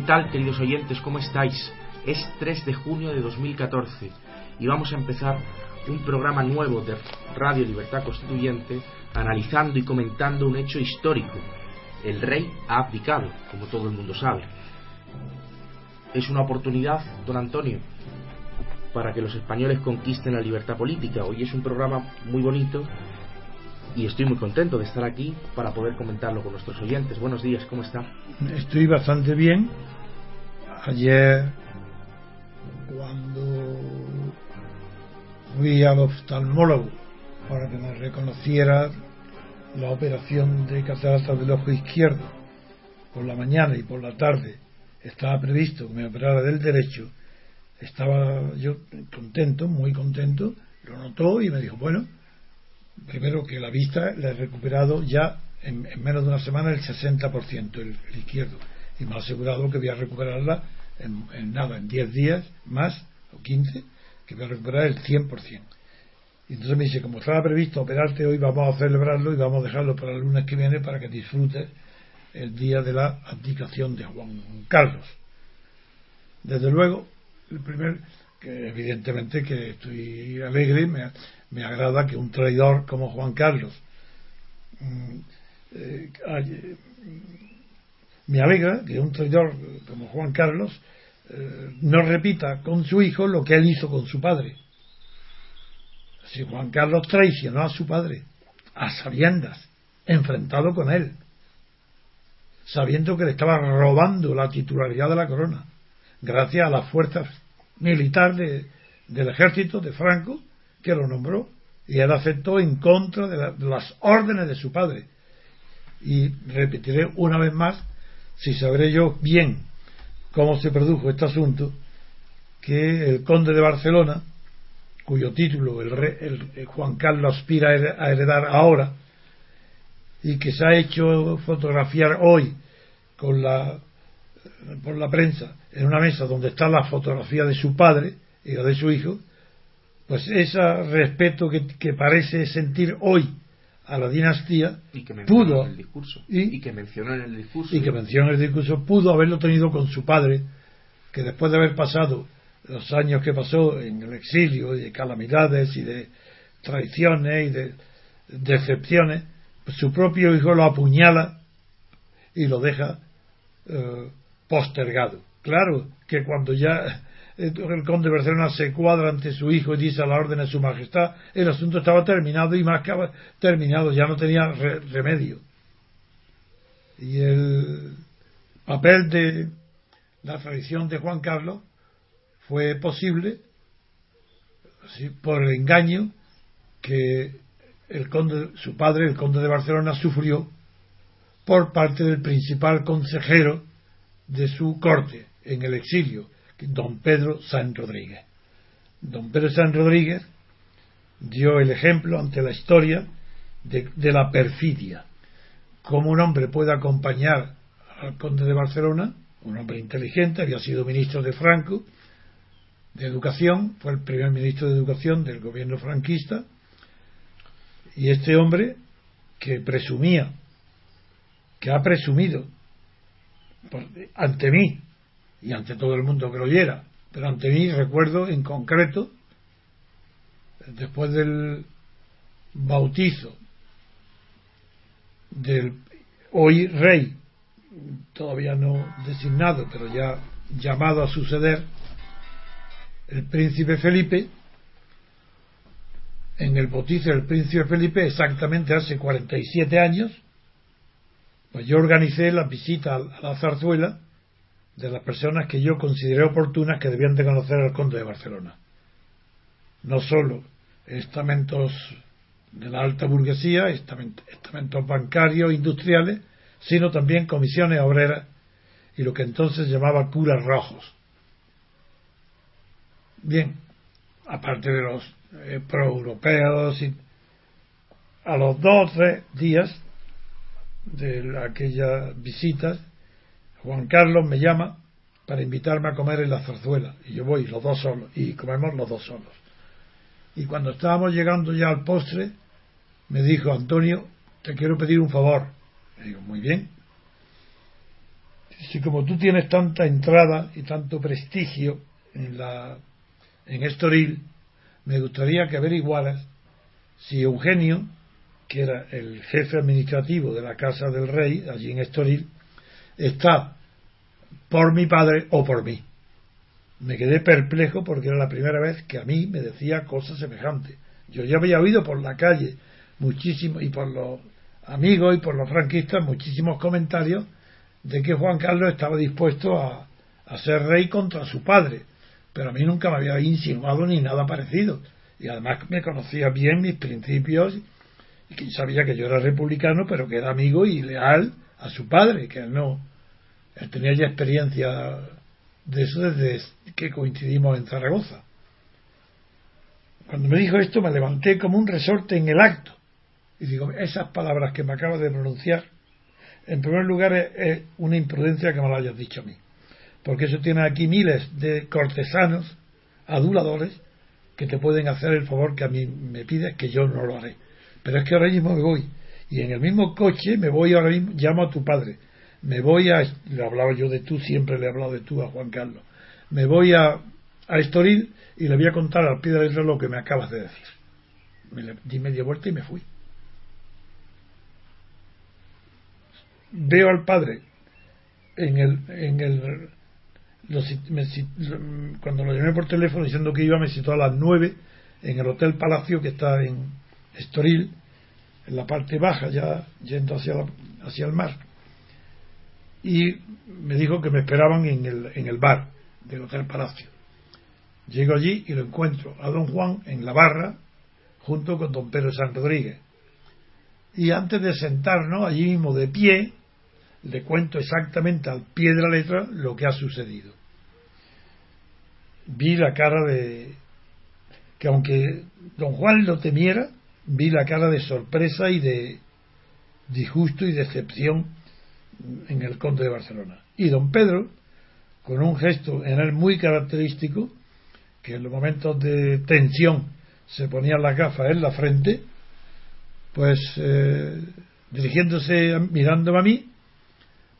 ¿Qué tal, queridos oyentes? ¿Cómo estáis? Es 3 de junio de 2014 y vamos a empezar un programa nuevo de Radio Libertad Constituyente analizando y comentando un hecho histórico. El rey ha abdicado, como todo el mundo sabe. Es una oportunidad, don Antonio, para que los españoles conquisten la libertad política. Hoy es un programa muy bonito y estoy muy contento de estar aquí para poder comentarlo con nuestros oyentes. Buenos días, ¿cómo está? Estoy bastante bien. Ayer, cuando fui al oftalmólogo para que me reconociera la operación de catarata del ojo izquierdo por la mañana y por la tarde estaba previsto que me operara del derecho, estaba yo contento, muy contento, lo notó y me dijo, bueno, primero que la vista la he recuperado ya en, menos de una semana el 60%, el, el, izquierdo, y me ha asegurado que voy a recuperarla en, nada, en 10 días más o 15, que voy a recuperar el 100%. Y entonces me dice, como estaba previsto operarte hoy, vamos a celebrarlo y vamos a dejarlo para el lunes que viene para que disfrutes el día de la abdicación de Juan Carlos. Desde luego, el primer, que evidentemente que estoy alegre, me, me agrada que un traidor como Juan Carlos mm, eh, me alegra que un traidor como Juan Carlos eh, no repita con su hijo lo que él hizo con su padre. Si Juan Carlos traicionó a su padre, a sabiendas, enfrentado con él, sabiendo que le estaba robando la titularidad de la corona, gracias a las fuerzas militares del ejército de Franco, que lo nombró y él aceptó en contra de, las órdenes de su padre. Y repetiré una vez más, si sabré yo bien cómo se produjo este asunto, que el conde de Barcelona, cuyo título el, rey, el Juan Carlos aspira a heredar ahora, y que se ha hecho fotografiar hoy con la, por la prensa en una mesa donde está la fotografía de su padre y la de su hijo, pues ese respeto que, parece sentir hoy a la dinastía y que pudo en el discurso. y, que mencionó en el discurso. y que mencionó en el discurso pudo haberlo tenido con su padre que después de haber pasado los años que pasó en el exilio y de calamidades y de traiciones y de decepciones pues su propio hijo lo apuñala y lo deja eh, postergado. Claro que cuando ya el conde de Barcelona se cuadra ante su hijo y dice a la orden de su majestad, el asunto estaba terminado y más que terminado, ya no tenía remedio. Y el papel de la tradición de Juan Carlos fue posible por el engaño que el conde, su padre, el conde de Barcelona, sufrió por parte del principal consejero de su corte en el exilio, don Pedro San Rodríguez. Don Pedro San Rodríguez dio el ejemplo ante la historia de, la perfidia. Cómo un hombre puede acompañar al conde de Barcelona, un hombre inteligente, había sido ministro de Franco, de Educación, fue el primer ministro de Educación del gobierno franquista, y este hombre que presumía, que ha presumido ante mí y ante todo el mundo que lo oyera. Pero ante mí recuerdo en concreto, después del bautizo del hoy rey, todavía no designado, pero ya llamado a suceder, el príncipe Felipe, en el bautizo del príncipe Felipe, exactamente hace 47 años, pues yo organicé la visita a la zarzuela de las personas que yo consideré oportunas que debían de conocer al conde de Barcelona. No solo estamentos de la alta burguesía, estamentos bancarios, industriales, sino también comisiones obreras y lo que entonces llamaba curas rojos. Bien, aparte de los eh, proeuropeos, a los dos o tres días de aquellas visitas, Juan Carlos me llama para invitarme a comer en la zarzuela y yo voy los dos solos y comemos los dos solos. Y cuando estábamos llegando ya al postre, me dijo Antonio, te quiero pedir un favor. Le digo, muy bien. si como tú tienes tanta entrada y tanto prestigio en la en Estoril, me gustaría que averiguaras si Eugenio, que era el jefe administrativo de la Casa del Rey, allí en Estoril, está por mi padre o por mí. Me quedé perplejo porque era la primera vez que a mí me decía cosas semejantes. Yo ya había oído por la calle muchísimo y por los amigos y por los franquistas muchísimos comentarios de que Juan Carlos estaba dispuesto a, a ser rey contra su padre, pero a mí nunca me había insinuado ni nada parecido. Y además me conocía bien mis principios y sabía que yo era republicano, pero que era amigo y leal a su padre, que él no. Tenía ya experiencia de eso desde que coincidimos en Zaragoza. Cuando me dijo esto me levanté como un resorte en el acto y digo, esas palabras que me acaba de pronunciar, en primer lugar es, una imprudencia que me lo hayas dicho a mí, porque eso tiene aquí miles de cortesanos, aduladores, que te pueden hacer el favor que a mí me pides, que yo no lo haré. Pero es que ahora mismo me voy, y en el mismo coche me voy ahora mismo, llamo a tu padre, me voy a, le hablaba yo de tú, siempre le he hablado de tú a Juan Carlos, me voy a, a Estoril y le voy a contar al pie de letra lo que me acabas de decir. Me di media vuelta y me fui. Veo al padre en el, en el cuando lo llamé por teléfono diciendo que iba me citó a las nueve en el Hotel Palacio que está en Estoril, en la parte baja, ya yendo hacia, hacia el mar y me dijo que me esperaban en el, en el bar del Hotel Palacio. Llego allí y lo encuentro a don Juan en la barra junto con don Pedro San Rodríguez. Y antes de sentarnos allí mismo de pie, le cuento exactamente al pie de la letra lo que ha sucedido. Vi la cara de que aunque don Juan lo temiera, vi la cara de sorpresa y de disgusto y decepción en el Conde de Barcelona. Y don Pedro, con un gesto en él muy característico, que en los momentos de tensión se ponía las gafas en la frente, pues eh, dirigiéndose, mirándome a mí,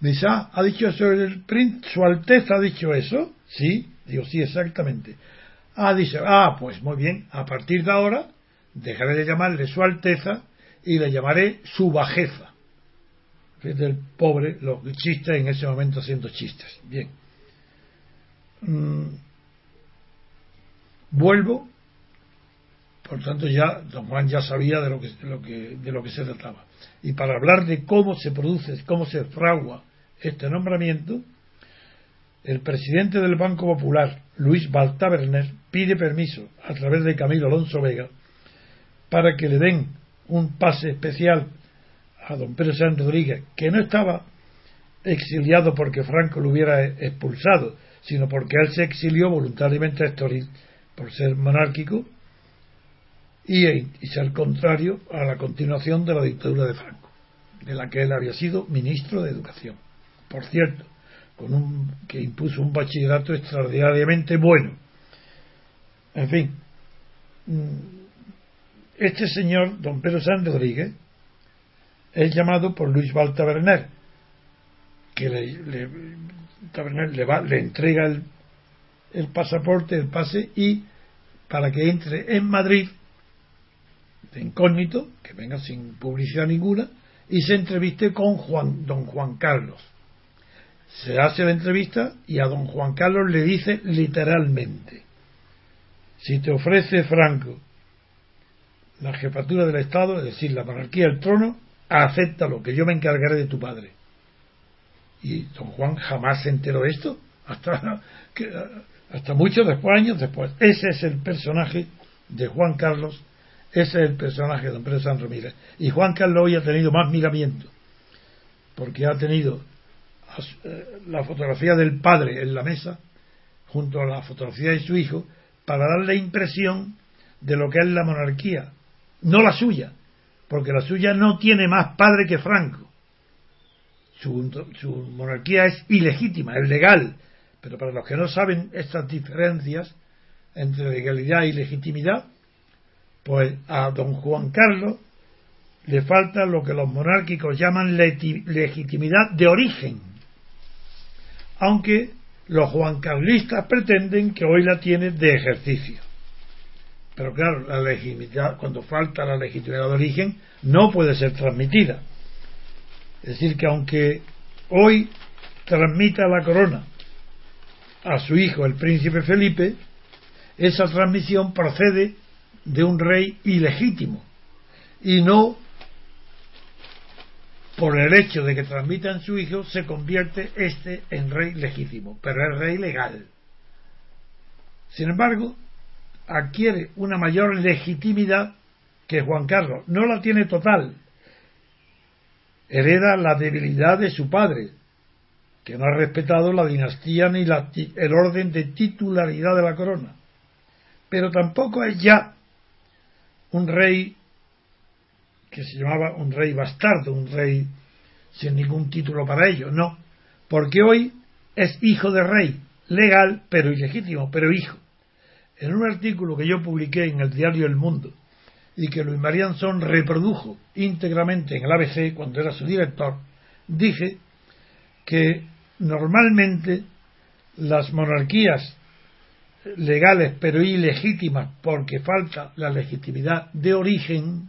me dice, ah, ¿ha dicho eso el príncipe? ¿Su Alteza ha dicho eso? Sí, digo, sí, exactamente. Ah, dice, ah, pues muy bien, a partir de ahora dejaré de llamarle Su Alteza y le llamaré Su Bajeza del pobre, los chistes en ese momento haciendo chistes. Bien. Mm. Vuelvo, por tanto ya don Juan ya sabía de lo que, lo que, de lo que se trataba. Y para hablar de cómo se produce, cómo se fragua este nombramiento, el presidente del Banco Popular, Luis Baltaberner, pide permiso a través de Camilo Alonso Vega para que le den un pase especial a don Pedro San Rodríguez, que no estaba exiliado porque Franco lo hubiera expulsado, sino porque él se exilió voluntariamente a Estoril por ser monárquico y, y, ser contrario a la continuación de la dictadura de Franco, de la que él había sido ministro de Educación. Por cierto, con un, que impuso un bachillerato extraordinariamente bueno. En fin, mm, este señor, don Pedro San Rodríguez, es llamado por Luis Valtaverner, que le, le, le, va, le entrega el, el, pasaporte, el pase, y para que entre en Madrid, de incógnito, que venga sin publicidad ninguna, y se entreviste con Juan, don Juan Carlos. Se hace la entrevista y a don Juan Carlos le dice literalmente, si te ofrece Franco la jefatura del Estado, es decir, la monarquía, el trono, acéptalo, que yo me encargaré de tu padre. Y don Juan jamás se enteró de esto, hasta, que, hasta muchos después, años después. Ese es el personaje de Juan Carlos, ese es el personaje de don Pedro San Ramírez. Y Juan Carlos hoy ha tenido más miramiento, porque ha tenido eh, la fotografía del padre en la mesa, junto a la fotografía de su hijo, para dar la impresión de lo que es la monarquía, no la suya, porque la suya no tiene más padre que Franco. Su, monarquía es ilegítima, es legal, pero para los que no saben estas diferencias entre legalidad y legitimidad, pues a don Juan Carlos le falta lo que los monárquicos llaman legitimidad de origen. aunque los juancarlistas pretenden que hoy la tiene de ejercicio. Pero claro, la legitimidad, cuando falta la legitimidad de origen, no puede ser transmitida. Es decir, que aunque hoy transmita la corona a su hijo, el príncipe Felipe, esa transmisión procede de un rey ilegítimo y no por el hecho de que transmitan su hijo se convierte este en rey legítimo, pero es rey legal. Sin embargo, adquiere una mayor legitimidad que Juan Carlos. No la tiene total. Hereda la debilidad de su padre, que no ha respetado la dinastía ni el orden de titularidad de la corona. Pero tampoco es ya un rey que se llamaba un rey bastardo, un rey sin ningún título para ello, no, porque hoy es hijo de rey, legal pero ilegítimo, pero hijo. En un artículo que yo publiqué en el diario El Mundo y que Luis Marianzón reprodujo íntegramente en el ABC cuando era su director, dije que normalmente las monarquías legales pero ilegítimas porque falta la legitimidad de origen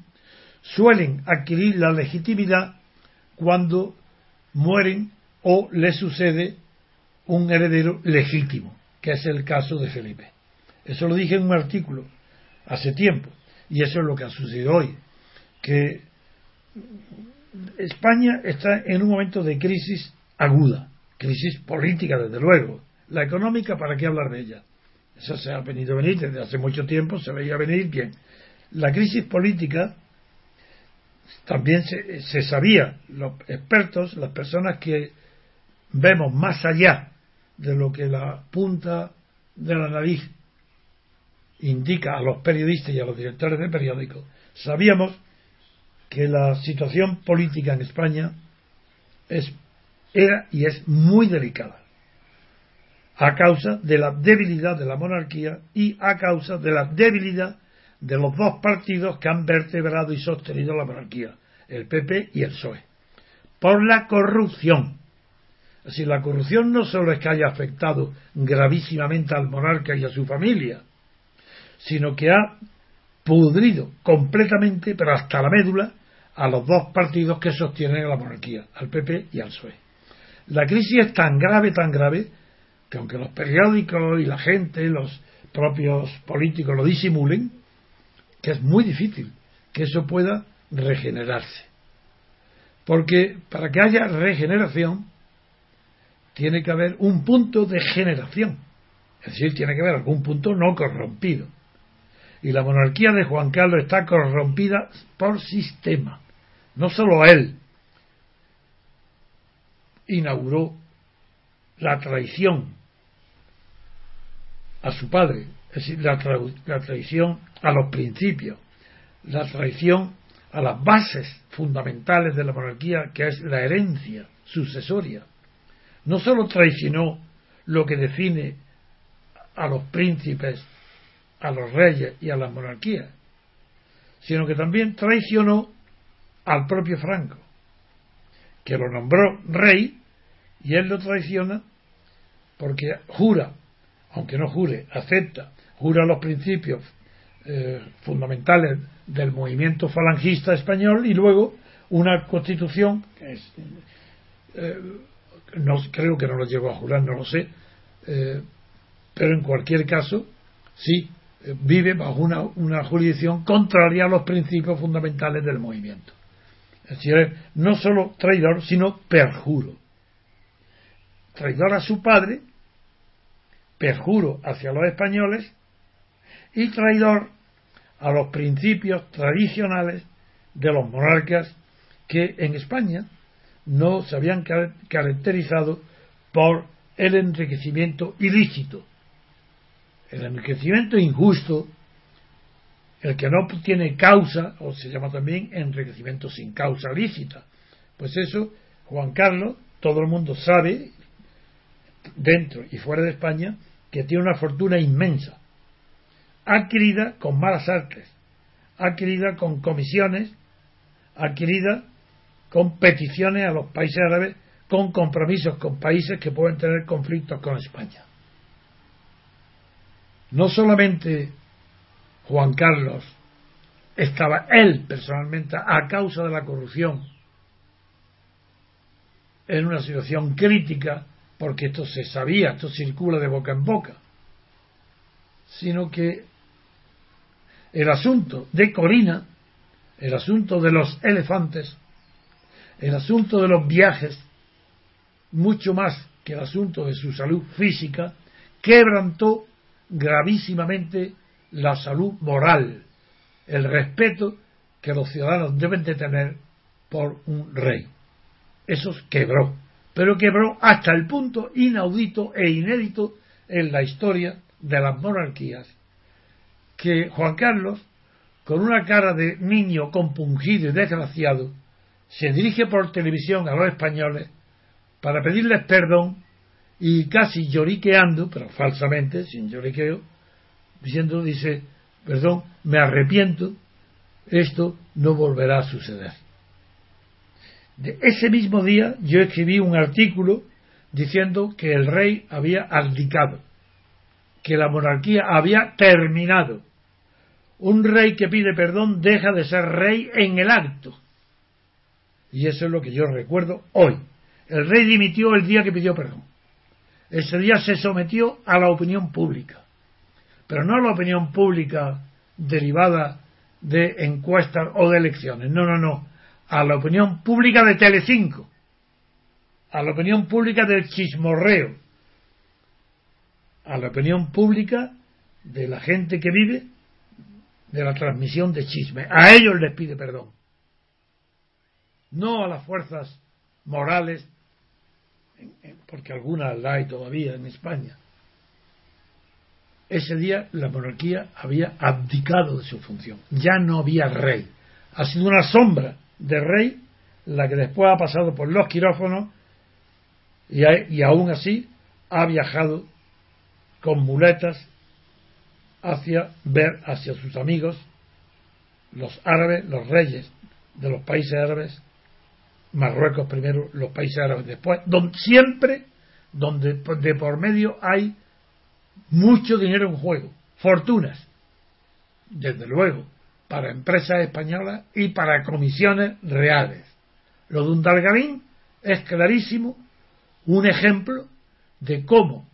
suelen adquirir la legitimidad cuando mueren o le sucede un heredero legítimo, que es el caso de Felipe. Eso lo dije en un artículo hace tiempo, y eso es lo que ha sucedido hoy, que España está en un momento de crisis aguda, crisis política desde luego, la económica, ¿para qué hablar de ella? Eso se ha venido a venir desde hace mucho tiempo, se veía venir bien. La crisis política también se, sabía, los expertos, las personas que vemos más allá de lo que la punta de la nariz indica a los periodistas y a los directores de periódicos, sabíamos que la situación política en España es, era y es muy delicada a causa de la debilidad de la monarquía y a causa de la debilidad de los dos partidos que han vertebrado y sostenido la monarquía, el PP y el PSOE, por la corrupción. Así, la corrupción no solo es que haya afectado gravísimamente al monarca y a su familia, sino que ha pudrido completamente, pero hasta la médula, a los dos partidos que sostienen la monarquía, al PP y al PSOE. La crisis es tan grave, tan grave, que aunque los periódicos y la gente, los propios políticos lo disimulen, que es muy difícil que eso pueda regenerarse. Porque para que haya regeneración, tiene que haber un punto de generación. Es decir, tiene que haber algún punto no corrompido. Y la monarquía de Juan Carlos está corrompida por sistema. No solo él inauguró la traición a su padre, es decir, la, traición a los principios, la traición a las bases fundamentales de la monarquía, que es la herencia sucesoria. No solo traicionó lo que define a los príncipes, a los reyes y a la monarquía, sino que también traicionó al propio Franco, que lo nombró rey y él lo traiciona porque jura aunque no jure, acepta, jura los principios eh, fundamentales del movimiento falangista español y luego una constitución eh, no creo que no lo llegó a jurar, no lo sé, eh, pero en cualquier caso sí vive bajo una, jurisdicción contraria a los principios fundamentales del movimiento. Es decir, no solo traidor, sino perjuro. Traidor a su padre perjuro hacia los españoles y traidor a los principios tradicionales de los monarcas que en España no se habían caracterizado por el enriquecimiento ilícito, el enriquecimiento injusto, el que no tiene causa, o se llama también enriquecimiento sin causa lícita. Pues eso, Juan Carlos, todo el mundo sabe, dentro y fuera de España, que tiene una fortuna inmensa, adquirida con malas artes, adquirida con comisiones, adquirida con peticiones a los países árabes con compromisos con países que pueden tener conflictos con España. No solamente Juan Carlos estaba él personalmente a causa de la corrupción en una situación crítica, porque esto se sabía, esto circula de boca en boca, sino que el asunto de Corina, el asunto de los elefantes, el asunto de los viajes, mucho más que el asunto de su salud física, quebrantó gravísimamente la salud moral, el respeto que los ciudadanos deben de tener por un rey. Eso quebró, pero quebró hasta el punto inaudito e inédito en la historia de las monarquías, que Juan Carlos, con una cara de niño compungido y desgraciado, se dirige por televisión a los españoles para pedirles perdón y casi lloriqueando, pero falsamente, sin lloriqueo, diciendo, dice, perdón, me arrepiento, esto no volverá a suceder. De ese mismo día yo escribí un artículo diciendo que el rey había abdicado, que la monarquía había terminado. Un rey que pide perdón deja de ser rey en el acto. Y eso es lo que yo recuerdo hoy. El rey dimitió el día que pidió perdón. Ese día se sometió a la opinión pública pero no la opinión pública derivada de encuestas o de elecciones, no, no, no, a la opinión pública de Telecinco, a la opinión pública del chismorreo, a la opinión pública de la gente que vive de la transmisión de chisme. A ellos les pide perdón. No a las fuerzas morales, porque algunas las hay todavía en España, ese día la monarquía había abdicado de su función. Ya no había rey. Ha sido una sombra de rey la que después ha pasado por los quirófanos y, y aún así ha viajado con muletas hacia ver hacia sus amigos los árabes, los reyes de los países árabes, Marruecos primero, los países árabes después, donde siempre donde de por medio hay mucho dinero en juego, fortunas, desde luego, para empresas españolas y para comisiones reales. Lo de un Dalgarín es clarísimo un ejemplo de cómo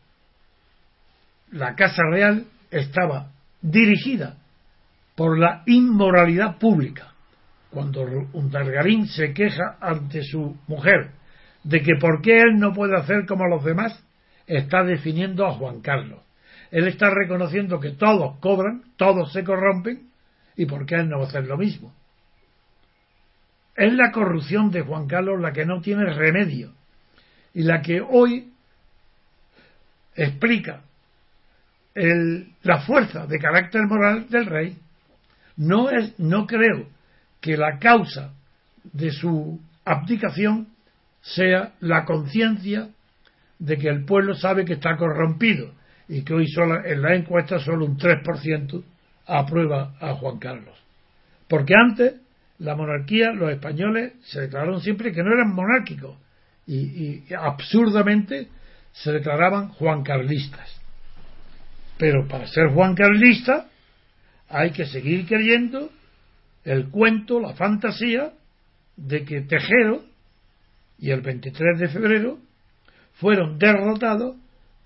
la Casa Real estaba dirigida por la inmoralidad pública. Cuando un Dalgarín se queja ante su mujer de que por qué él no puede hacer como los demás, está definiendo a Juan Carlos él está reconociendo que todos cobran, todos se corrompen, y por qué él no va a hacer lo mismo. Es la corrupción de Juan Carlos la que no tiene remedio y la que hoy explica la fuerza de carácter moral del rey. No, es, no creo que la causa de su abdicación sea la conciencia de que el pueblo sabe que está corrompido y que hoy solo, en la encuesta solo un 3% aprueba a Juan Carlos. Porque antes la monarquía, los españoles se declararon siempre que no eran monárquicos y, absurdamente se declaraban juancarlistas. Pero para ser juancarlista hay que seguir creyendo el cuento, la fantasía de que Tejero y el 23 de febrero fueron derrotados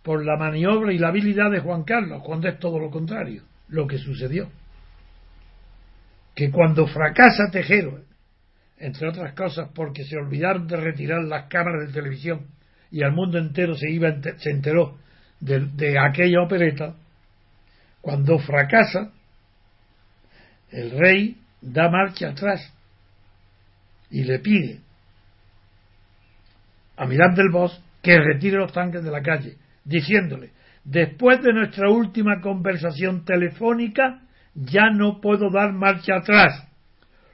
por la maniobra y la habilidad de Juan Carlos, cuando es todo lo contrario, lo que sucedió. Que cuando fracasa Tejero, entre otras cosas porque se olvidaron de retirar las cámaras de televisión y al mundo entero se, iba, se enteró de, de aquella opereta, cuando fracasa, el rey da marcha atrás y le pide a Miranda del Bosch que retire los tanques de la calle diciéndole, después de nuestra última conversación telefónica, ya no puedo dar marcha atrás.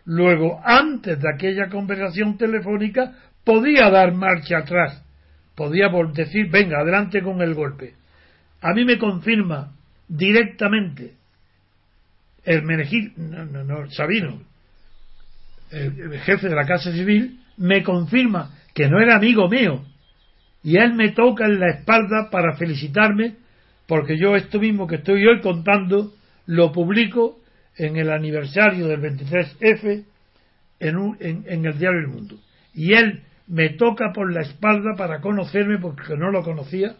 Luego, antes de aquella conversación telefónica, podía dar marcha atrás. Podía decir, venga, adelante con el golpe. A mí me confirma directamente el Menegil, no, no, no, Sabino, el jefe de la Casa Civil, me confirma que no era amigo mío, y él me toca en la espalda para felicitarme porque yo esto mismo que estoy hoy contando lo publico en el aniversario del 23F en, un, en, en el diario El Mundo. Y él me toca por la espalda para conocerme porque no lo conocía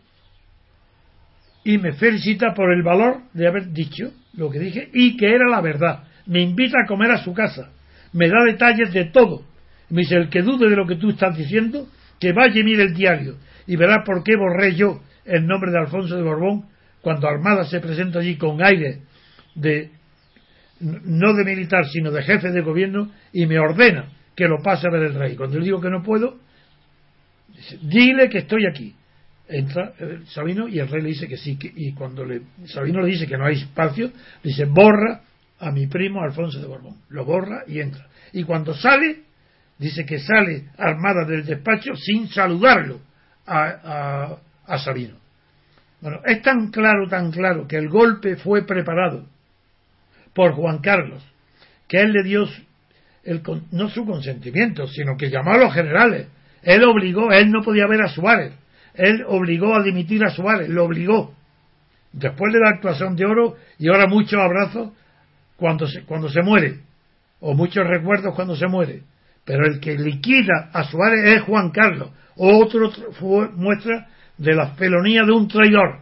y me felicita por el valor de haber dicho lo que dije y que era la verdad. Me invita a comer a su casa, me da detalles de todo. Me dice, el que dude de lo que tú estás diciendo, que vaya y mire el diario y verá por qué borré yo el nombre de Alfonso de Borbón cuando Armada se presenta allí con aire de no de militar sino de jefe de gobierno y me ordena que lo pase a ver el rey. Cuando le digo que no puedo, dile que estoy aquí. Entra eh, Sabino y el rey le dice que sí. Que, y cuando le, Sabino le dice que no hay espacio, dice borra a mi primo Alfonso de Borbón. Lo borra y entra. Y cuando sale, dice que sale armada del despacho sin saludarlo a, a, a Sabino. Bueno, es tan claro, tan claro que el golpe fue preparado por Juan Carlos, que él le dio el, no su consentimiento, sino que llamó a los generales. Él obligó, él no podía ver a Suárez. Él obligó a dimitir a Suárez, lo obligó. Después de la actuación de Oro y ahora muchos abrazos cuando se, cuando se muere, o muchos recuerdos cuando se muere. Pero el que liquida a Suárez es Juan Carlos, otro muestra de la felonía de un traidor.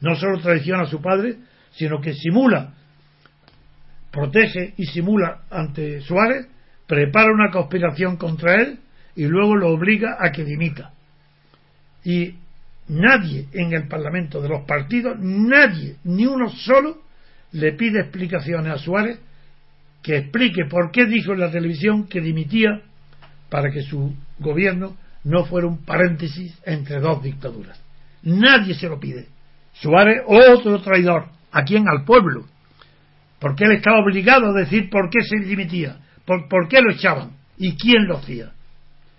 No solo traiciona a su padre, sino que simula, protege y simula ante Suárez prepara una conspiración contra él y luego lo obliga a que dimita. Y nadie en el Parlamento de los partidos, nadie, ni uno solo, le pide explicaciones a Suárez que explique por qué dijo en la televisión que dimitía para que su gobierno no fuera un paréntesis entre dos dictaduras. Nadie se lo pide. Suárez, otro traidor. ¿A quién? Al pueblo. Porque él estaba obligado a decir por qué se dimitía. ¿Por, qué lo echaban? ¿Y quién lo hacía?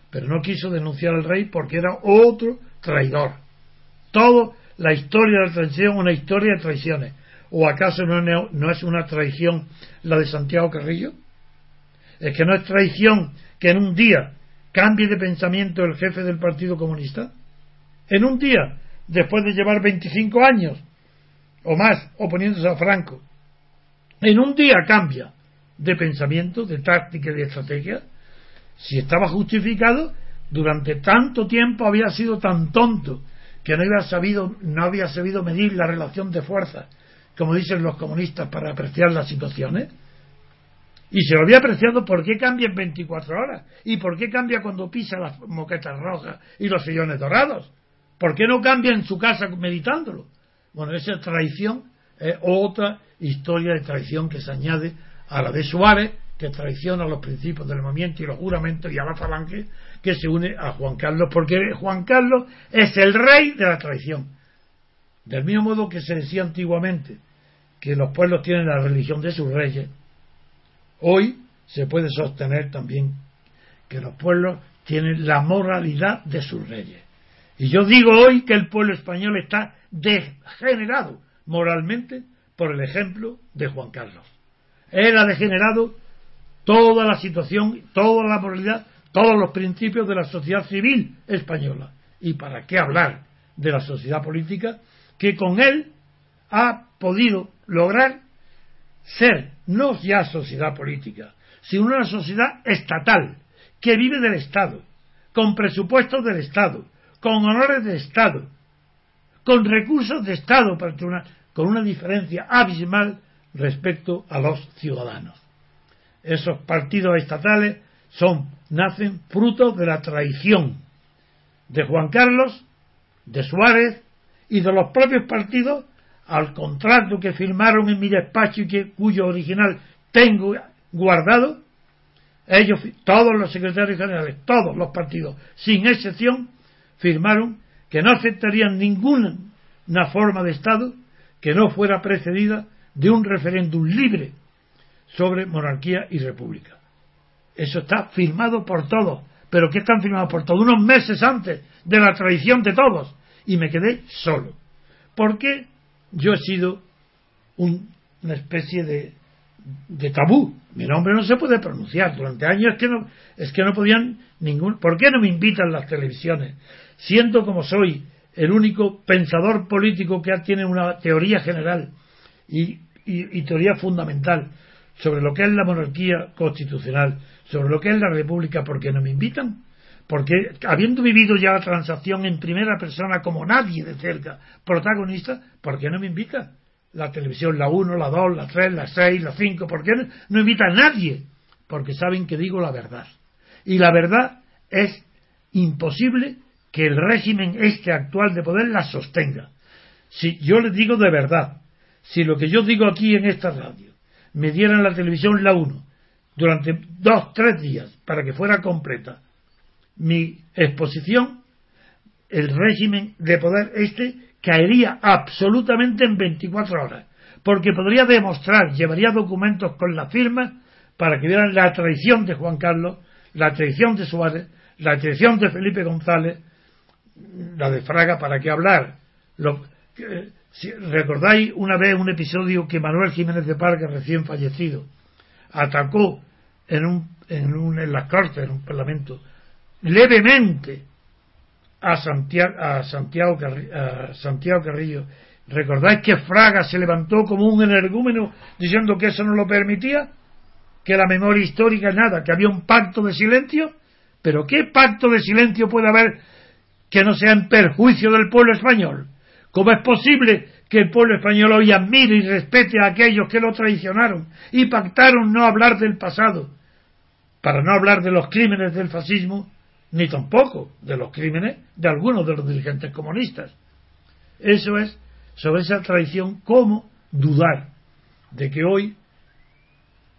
Pero no quiso denunciar al rey porque era otro traidor. Todo la historia de la traición una historia de traiciones. ¿O acaso no, no es una traición la de Santiago Carrillo? ¿Es que no es traición que en un día cambie de pensamiento el jefe del Partido Comunista? En un día, después de llevar 25 años o más oponiéndose a Franco, en un día cambia de pensamiento, de táctica y de estrategia, si estaba justificado, durante tanto tiempo había sido tan tonto que no había sabido, no había sabido medir la relación de fuerza, como dicen los comunistas, para apreciar las situaciones. Y se lo había apreciado por qué cambia en 24 horas y por qué cambia cuando pisa las moquetas rojas y los sillones dorados. ¿Por qué no cambia en su casa meditándolo? Bueno, esa traición es otra historia de traición que se añade a la de Suárez, que traiciona los principios del movimiento y los juramentos, y a la falange que se une a Juan Carlos, porque Juan Carlos es el rey de la traición. Del mismo modo que se decía antiguamente que los pueblos tienen la religión de sus reyes, hoy se puede sostener también que los pueblos tienen la moralidad de sus reyes. Y yo digo hoy que el pueblo español está degenerado moralmente por el ejemplo de Juan Carlos. Él ha degenerado toda la situación, toda la moralidad, todos los principios de la sociedad civil española. ¿Y para qué hablar de la sociedad política que con él ha podido lograr ser no ya sociedad política, sino una sociedad estatal que vive del Estado, con presupuestos del Estado, con honores de Estado, con recursos de Estado, con una diferencia abismal respecto a los ciudadanos. Esos partidos estatales son, nacen fruto de la traición de Juan Carlos, de Suárez y de los propios partidos al contrato que firmaron en mi despacho y cuyo original tengo guardado, ellos, todos los secretarios generales, todos los partidos, sin excepción, firmaron que no aceptarían ninguna forma de Estado que no fuera precedida de un referéndum libre sobre monarquía y república. Eso está firmado por todos, pero que están firmados por todos, unos meses antes de la traición de todos, y me quedé solo. Porque yo he sido una especie de, tabú. Mi nombre no se puede pronunciar. Durante años es que no, es que no podían ningún. ¿Por qué no me invitan las televisiones? Siendo como soy el único pensador político que tiene una teoría general y teoría fundamental sobre lo que es la monarquía constitucional, sobre lo que es la república, ¿por qué no me invitan? Porque habiendo vivido ya la transacción en primera persona como nadie de cerca, protagonista, ¿por qué no me invitan? la televisión, la 1, la 2, la 3, la 6, la 5, ¿por qué no, invita a nadie? Porque saben que digo la verdad. Y la verdad es imposible que el régimen este actual de poder la sostenga. Si yo les digo de verdad, si lo que yo digo aquí en esta radio me dieran la televisión la 1 durante dos, tres días para que fuera completa mi exposición, el régimen de poder este caería absolutamente en 24 horas, porque podría demostrar, llevaría documentos con la firma para que vieran la traición de Juan Carlos, la traición de Suárez, la traición de Felipe González, la de Fraga, para qué hablar. Lo, si recordáis una vez un episodio que Manuel Jiménez de Parga, recién fallecido, atacó en, un, en, un, en las cortes, en un parlamento, levemente a Santiago, a a Santiago Carrillo. ¿Recordáis que Fraga se levantó como un energúmeno diciendo que eso no lo permitía? Que la memoria histórica nada, que había un pacto de silencio. Pero ¿qué pacto de silencio puede haber que no sea en perjuicio del pueblo español? ¿Cómo es posible que el pueblo español hoy admire y respete a aquellos que lo traicionaron y pactaron no hablar del pasado? Para no hablar de los crímenes del fascismo ni tampoco de los crímenes de algunos de los dirigentes comunistas. Eso es sobre esa tradición, cómo dudar de que hoy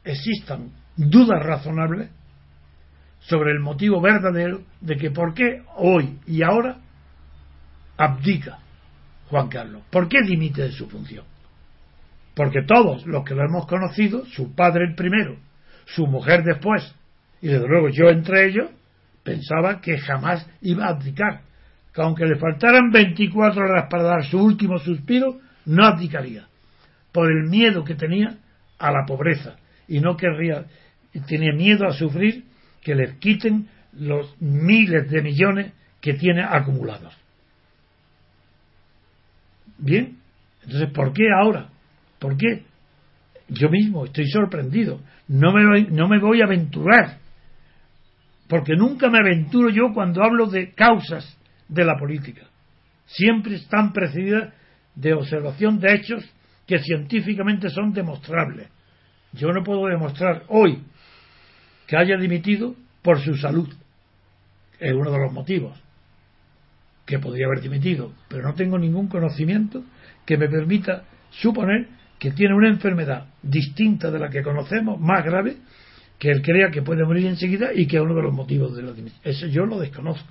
existan dudas razonables sobre el motivo verdadero de que por qué hoy y ahora abdica Juan Carlos. ¿Por qué dimite de su función? Porque todos los que lo hemos conocido, su padre el primero, su mujer después, y desde luego yo entre ellos, pensaba que jamás iba a abdicar, que aunque le faltaran 24 horas para dar su último suspiro, no abdicaría, por el miedo que tenía a la pobreza y no querría, tenía miedo a sufrir que les quiten los miles de millones que tiene acumulados. Bien, entonces, ¿por qué ahora? ¿Por qué? Yo mismo estoy sorprendido. No me, no me voy a aventurar porque nunca me aventuro yo cuando hablo de causas de la política. Siempre están precedidas de observación de hechos que científicamente son demostrables. Yo no puedo demostrar hoy que haya dimitido por su salud. Es uno de los motivos que podría haber dimitido, pero no tengo ningún conocimiento que me permita suponer que tiene una enfermedad distinta de la que conocemos, más grave, que él crea que puede morir enseguida y que es uno de los motivos de la dimisión. Eso yo lo desconozco.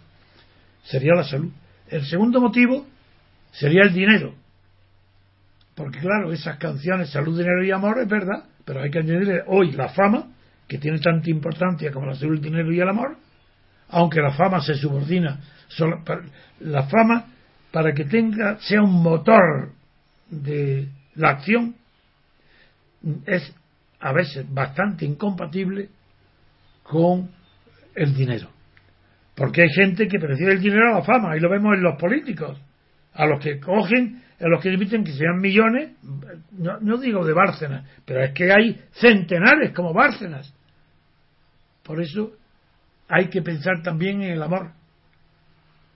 Sería la salud. El segundo motivo sería el dinero. Porque claro, esas canciones, salud, dinero y amor, es verdad, pero hay que añadirle hoy la fama, que tiene tanta importancia como la salud, el dinero y el amor, aunque la fama se subordina, la fama para que tenga, sea un motor de la acción, es a veces bastante incompatible con el dinero. Porque hay gente que prefiere el dinero a la fama, y lo vemos en los políticos, a los que cogen, a los que emiten que sean millones, no, digo de Bárcenas, pero es que hay centenares como Bárcenas. Por eso hay que pensar también en el amor.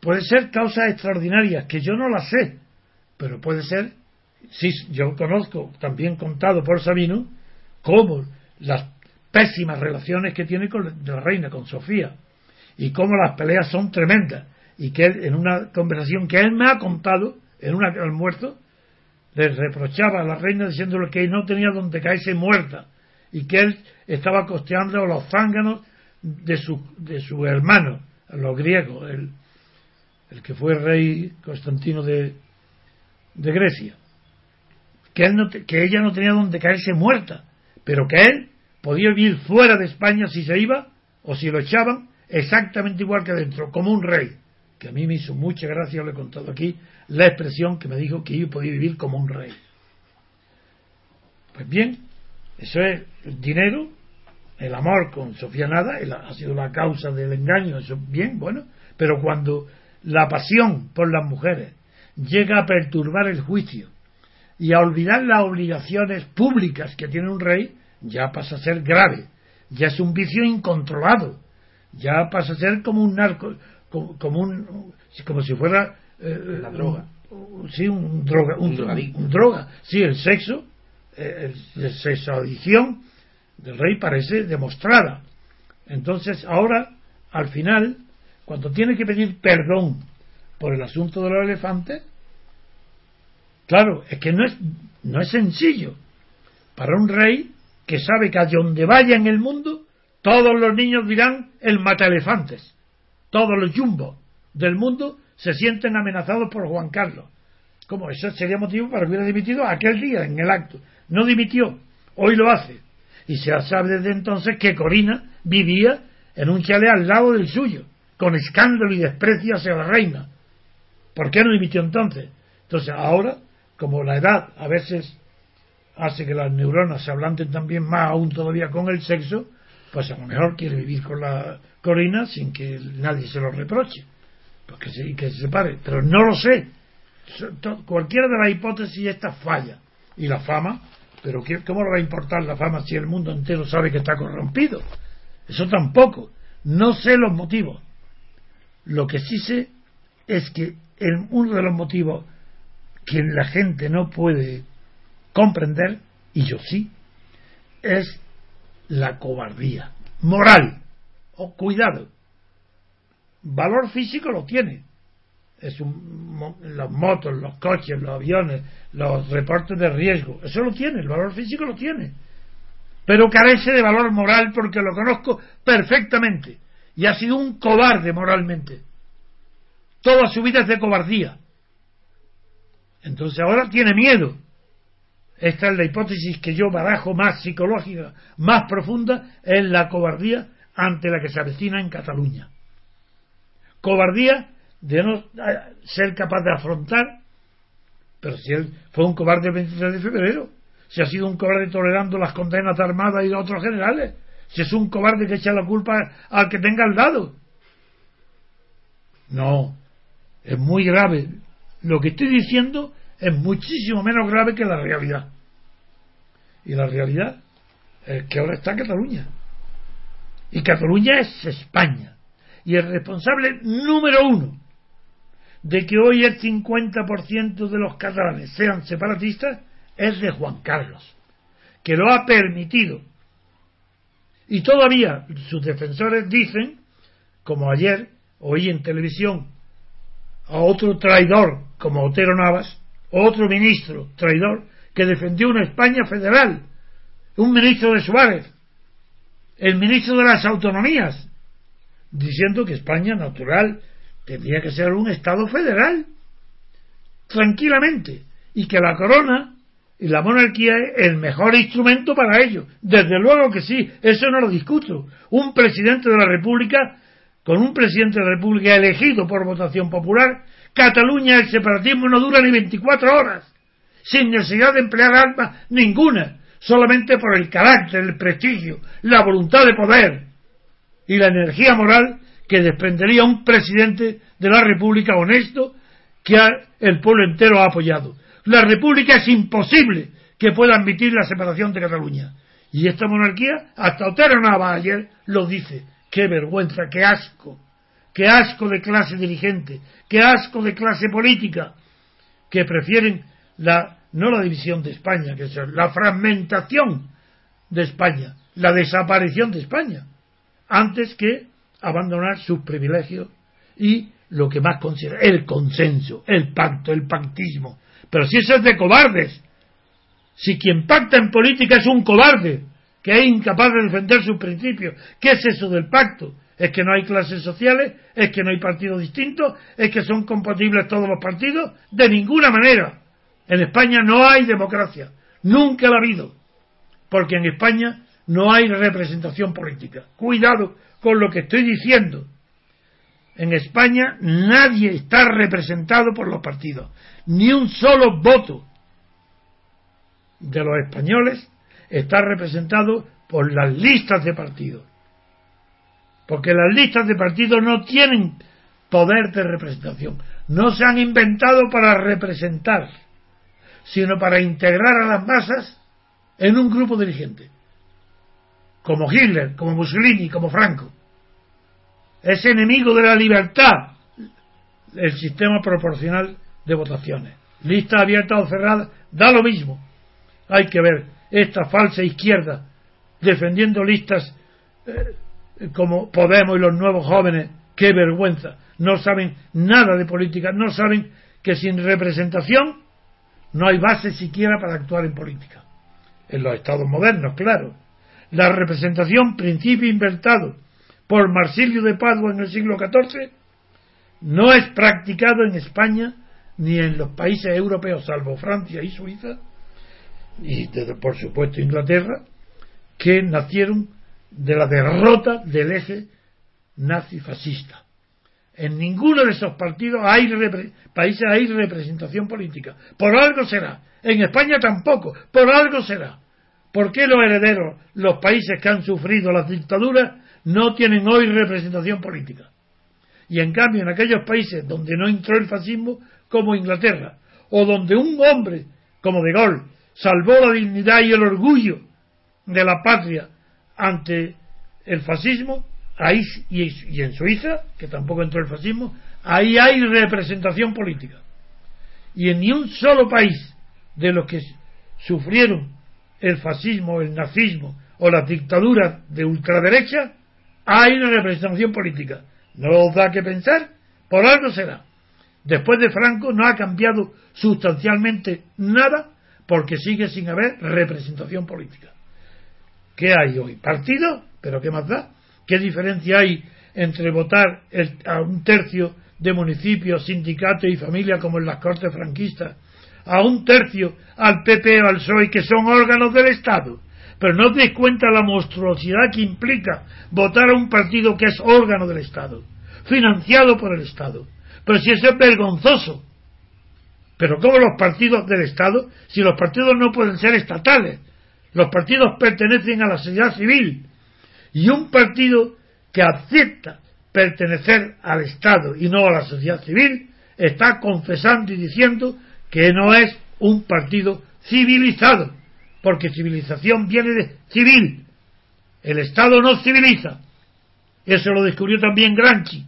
Puede ser causas extraordinarias, que yo no las sé, pero puede ser, sí, yo conozco, también contado por Sabino, cómo las pésimas relaciones que tiene con la reina, con Sofía, y cómo las peleas son tremendas, y que él, en una conversación que él me ha contado, en un almuerzo, le reprochaba a la reina diciéndole que no tenía donde caerse muerta, y que él estaba costeando los zánganos de su, de su hermano, los griegos, el, el que fue rey Constantino de, de Grecia, que, él no, que ella no tenía donde caerse muerta, pero que él podía vivir fuera de España si se iba o si lo echaban exactamente igual que dentro, como un rey. Que a mí me hizo mucha gracia, lo he contado aquí, la expresión que me dijo que yo podía vivir como un rey. Pues bien, Eso es el dinero, el amor con Sofía Nada, ha sido la causa del engaño, eso bien, bueno, pero cuando la pasión por las mujeres llega a perturbar el juicio y a olvidar las obligaciones públicas que tiene un rey, ya pasa a ser grave, ya es un vicio incontrolado, ya pasa a ser como un narco, como, un, como si fuera eh, la droga, sí, un droga, un, droga, sí, el sexo, eh, el, sexo adicción del rey parece demostrada. Entonces ahora, al final, cuando tiene que pedir perdón por el asunto de los elefantes, claro, es que no es, no es sencillo para un rey que sabe que a donde vaya en el mundo, todos los niños dirán el mata elefantes. Todos los jumbos del mundo se sienten amenazados por Juan Carlos. Como eso sería motivo para que hubiera dimitido aquel día en el acto. No dimitió, hoy lo hace. Y se sabe desde entonces que Corina vivía en un chalet al lado del suyo con escándalo y desprecio hacia la reina. ¿Por qué no dimitió entonces? Entonces ahora, como la edad a veces hace que las neuronas se ablanten también más aún todavía con el sexo, pues a lo mejor quiere vivir con la Corina sin que nadie se lo reproche, porque sí, que se separe. Pero no lo sé. Cualquiera de las hipótesis esta falla. Y la fama, pero ¿cómo le va a importar la fama si el mundo entero sabe que está corrompido? Eso tampoco. No sé los motivos. Lo que sí sé es que uno de los motivos que la gente no puede comprender, y yo sí, es la cobardía moral. Oh, cuidado. Valor físico lo tiene. Es un, los motos, los coches, los aviones, los reportes de riesgo. Eso lo tiene, el valor físico lo tiene. Pero carece de valor moral porque lo conozco perfectamente. Y ha sido un cobarde moralmente. Toda su vida es de cobardía. Entonces ahora tiene miedo. Esta es la hipótesis que yo barajo más psicológica, más profunda, es la cobardía ante la que se avecina en Cataluña. Cobardía de no ser capaz de afrontar, pero si él fue un cobarde el 23 de febrero, si ha sido un cobarde tolerando las condenas de Armada y de otros generales, si es un cobarde que echa la culpa al que tenga al lado. No, es muy grave. Lo que estoy diciendo es muchísimo menos grave que la realidad. Y la realidad es que ahora está Cataluña. Y Cataluña es España. Y el responsable número uno de que hoy el 50% de los catalanes sean separatistas es de Juan Carlos, que lo ha permitido. Y todavía sus defensores dicen, como ayer oí en televisión a otro traidor como Otero Navas, otro ministro traidor que defendió una España federal, un ministro de Suárez, el ministro de las autonomías, diciendo que España natural tendría que ser un Estado federal, tranquilamente, y que la corona y la monarquía es el mejor instrumento para ello. Desde luego que sí, eso no lo discuto. Un presidente de la República con un presidente de la República elegido por votación popular, Cataluña el separatismo no dura ni 24 horas, sin necesidad de emplear armas ninguna, solamente por el carácter, el prestigio, la voluntad de poder y la energía moral que desprendería un presidente de la República honesto que el pueblo entero ha apoyado. La República es imposible que pueda admitir la separación de Cataluña. Y esta monarquía, hasta Otero Nava ayer lo dice, qué vergüenza, qué asco, qué asco de clase dirigente, qué asco de clase política, que prefieren la, no la división de España, que es la fragmentación de España, la desaparición de España, antes que abandonar sus privilegios y lo que más considera el consenso, el pacto, el pactismo. Pero si eso es de cobardes, si quien pacta en política es un cobarde, que es incapaz de defender sus principios. ¿Qué es eso del pacto? ¿Es que no hay clases sociales? ¿Es que no hay partidos distintos? ¿Es que son compatibles todos los partidos? De ninguna manera. En España no hay democracia. Nunca la ha habido. Porque en España no hay representación política. Cuidado con lo que estoy diciendo. En España nadie está representado por los partidos. Ni un solo voto de los españoles está representado por las listas de partidos. Porque las listas de partidos no tienen poder de representación. No se han inventado para representar, sino para integrar a las masas en un grupo dirigente. Como Hitler, como Mussolini, como Franco. Es enemigo de la libertad el sistema proporcional de votaciones. Lista abierta o cerrada, da lo mismo. Hay que ver esta falsa izquierda defendiendo listas eh, como Podemos y los nuevos jóvenes. ¡Qué vergüenza! No saben nada de política, no saben que sin representación no hay base siquiera para actuar en política. En los estados modernos, claro. La representación, principio inventado por Marsilio de Padua en el siglo XIV, no es practicado en España ni en los países europeos, salvo Francia y Suiza, y por supuesto Inglaterra, que nacieron de la derrota del eje nazi-fascista. En ninguno de esos partidos hay países hay representación política. Por algo será. En España tampoco. Por algo será. ¿Por qué los herederos, los países que han sufrido las dictaduras, no tienen hoy representación política? Y en cambio, en aquellos países donde no entró el fascismo, como Inglaterra, o donde un hombre como De Gaulle salvó la dignidad y el orgullo de la patria ante el fascismo, ahí y, en Suiza, que tampoco entró el fascismo, ahí hay representación política. Y en ni un solo país de los que sufrieron el fascismo, el nazismo o la dictadura de ultraderecha, hay representación política. ¿No os da que pensar? Por algo será. Después de Franco no ha cambiado sustancialmente nada porque sigue sin haber representación política. ¿Qué hay hoy? ¿Partido? ¿Pero qué más da? ¿Qué diferencia hay entre votar a un tercio de municipios, sindicatos y familia como en las cortes franquistas, a un tercio al PP o al PSOE que son órganos del Estado? Pero no te cuenta la monstruosidad que implica votar a un partido que es órgano del Estado, financiado por el Estado. Pero si eso es vergonzoso. Pero ¿cómo los partidos del Estado? Si los partidos no pueden ser estatales. Los partidos pertenecen a la sociedad civil. Y un partido que acepta pertenecer al Estado y no a la sociedad civil está confesando y diciendo que no es un partido civilizado porque civilización viene de civil. El Estado no civiliza. Eso lo descubrió también Gramsci.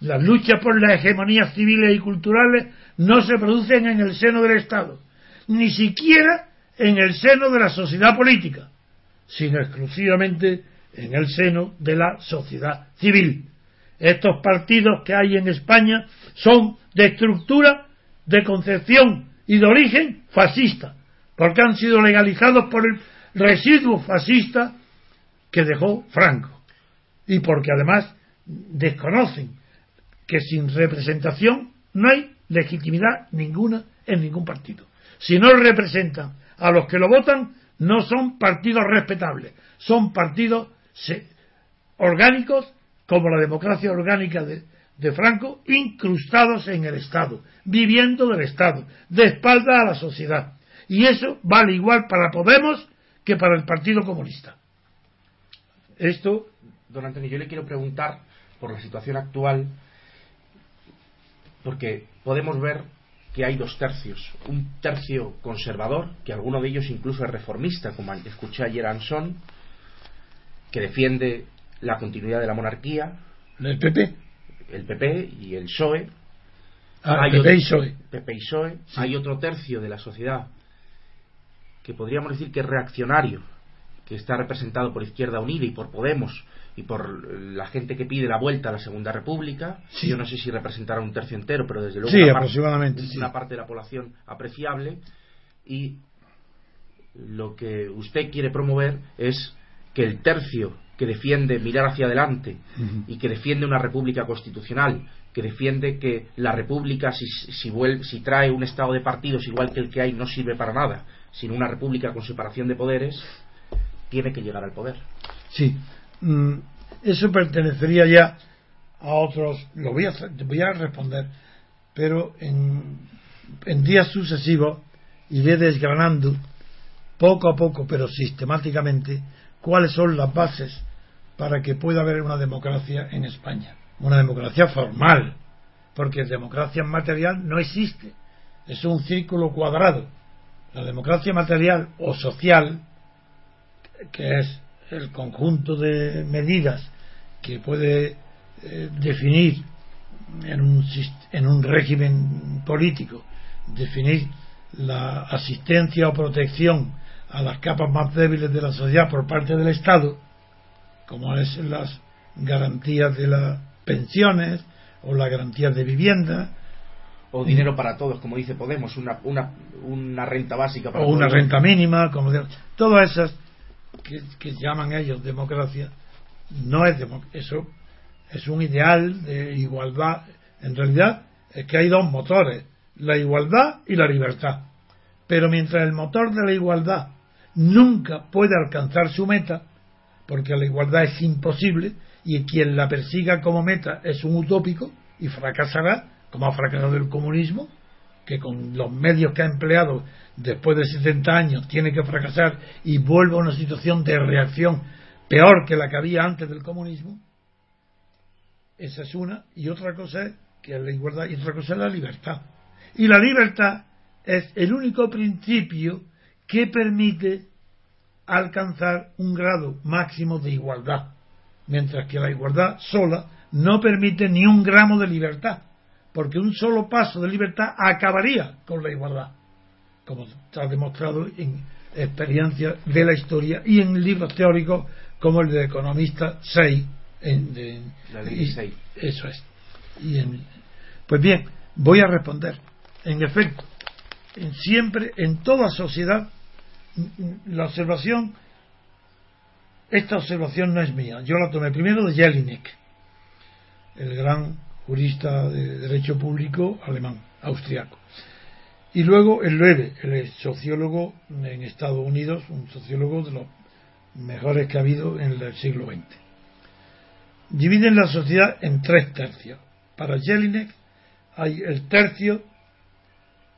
Las luchas por las hegemonías civiles y culturales no se producen en el seno del Estado, ni siquiera en el seno de la sociedad política, sino exclusivamente en el seno de la sociedad civil. Estos partidos que hay en España son de estructura, de concepción y de origen fascista, porque han sido legalizados por el residuo fascista que dejó Franco y porque además desconocen que sin representación no hay legitimidad ninguna en ningún partido. Si no representan a los que lo votan, no son partidos respetables, son partidos orgánicos como la democracia orgánica de, de Franco, incrustados en el Estado, viviendo del Estado, de espalda a la sociedad. Y eso vale igual para Podemos que para el Partido Comunista. Esto, don Antonio, yo le quiero preguntar por la situación actual, porque podemos ver que hay dos tercios. Un tercio conservador, que alguno de ellos incluso es reformista, como escuché ayer a Ansón, que defiende la continuidad de la monarquía. ¿El PP? El PP y el PSOE. Ah, hay PP, y PSOE. PP y PSOE. Hay otro tercio de la sociedad que podríamos decir que es reaccionario, que está representado por Izquierda Unida y por Podemos y por la gente que pide la vuelta a la Segunda República. Yo no sé si representará un tercio entero, pero desde luego una, aproximadamente, parte, una parte de la población apreciable. Y lo que usted quiere promover es que el tercio que defiende mirar hacia adelante y que defiende una república constitucional, que defiende que la república, si, si, vuelve, si trae un estado de partidos igual que el que hay, no sirve para nada, sin una república con separación de poderes, tiene que llegar al poder. Sí, mm, eso pertenecería ya a otros, lo voy a, voy a responder, pero en, en días sucesivos iré desgranando poco a poco, pero sistemáticamente, cuáles son las bases para que pueda haber una democracia en España. Una democracia formal, porque democracia material no existe. Es un círculo cuadrado. La democracia material o social, que es el conjunto de medidas que puede eh, definir en un, en un régimen político, definir la asistencia o protección a las capas más débiles de la sociedad por parte del Estado, como es las garantías de las pensiones o las garantías de vivienda. O dinero para todos, como dice Podemos, una, una, una renta básica para O una renta mínima, como todas esas que, que, llaman ellos democracia, no es democracia. Eso es un ideal de igualdad. En realidad es que hay dos motores, la igualdad y la libertad. Pero mientras el motor de la igualdad nunca puede alcanzar su meta, porque la igualdad es imposible y quien la persiga como meta es un utópico y fracasará, como ha fracasado el comunismo, que con los medios que ha empleado después de 70 años tiene que fracasar y vuelve a una situación de reacción peor que la que había antes del comunismo. Esa es una. Y otra cosa es que la igualdad y otra cosa es la libertad. Y la libertad es el único principio que permite alcanzar un grado máximo de igualdad, mientras que la igualdad sola no permite ni un gramo de libertad, porque un solo paso de libertad acabaría con la igualdad, como está demostrado en experiencias de la historia y en libros teóricos como el de economista 6. En, la ley 6. Eso es. Y pues bien, voy a responder. En efecto, siempre, en toda sociedad, la observación, esta observación no es mía, yo la tomé primero de Jelinek, el gran jurista de derecho público alemán, austriaco. Y luego el Loewe, el sociólogo en Estados Unidos, un sociólogo de los mejores que ha habido en el siglo XX. Dividen la sociedad en tres tercios. Para Jelinek hay el tercio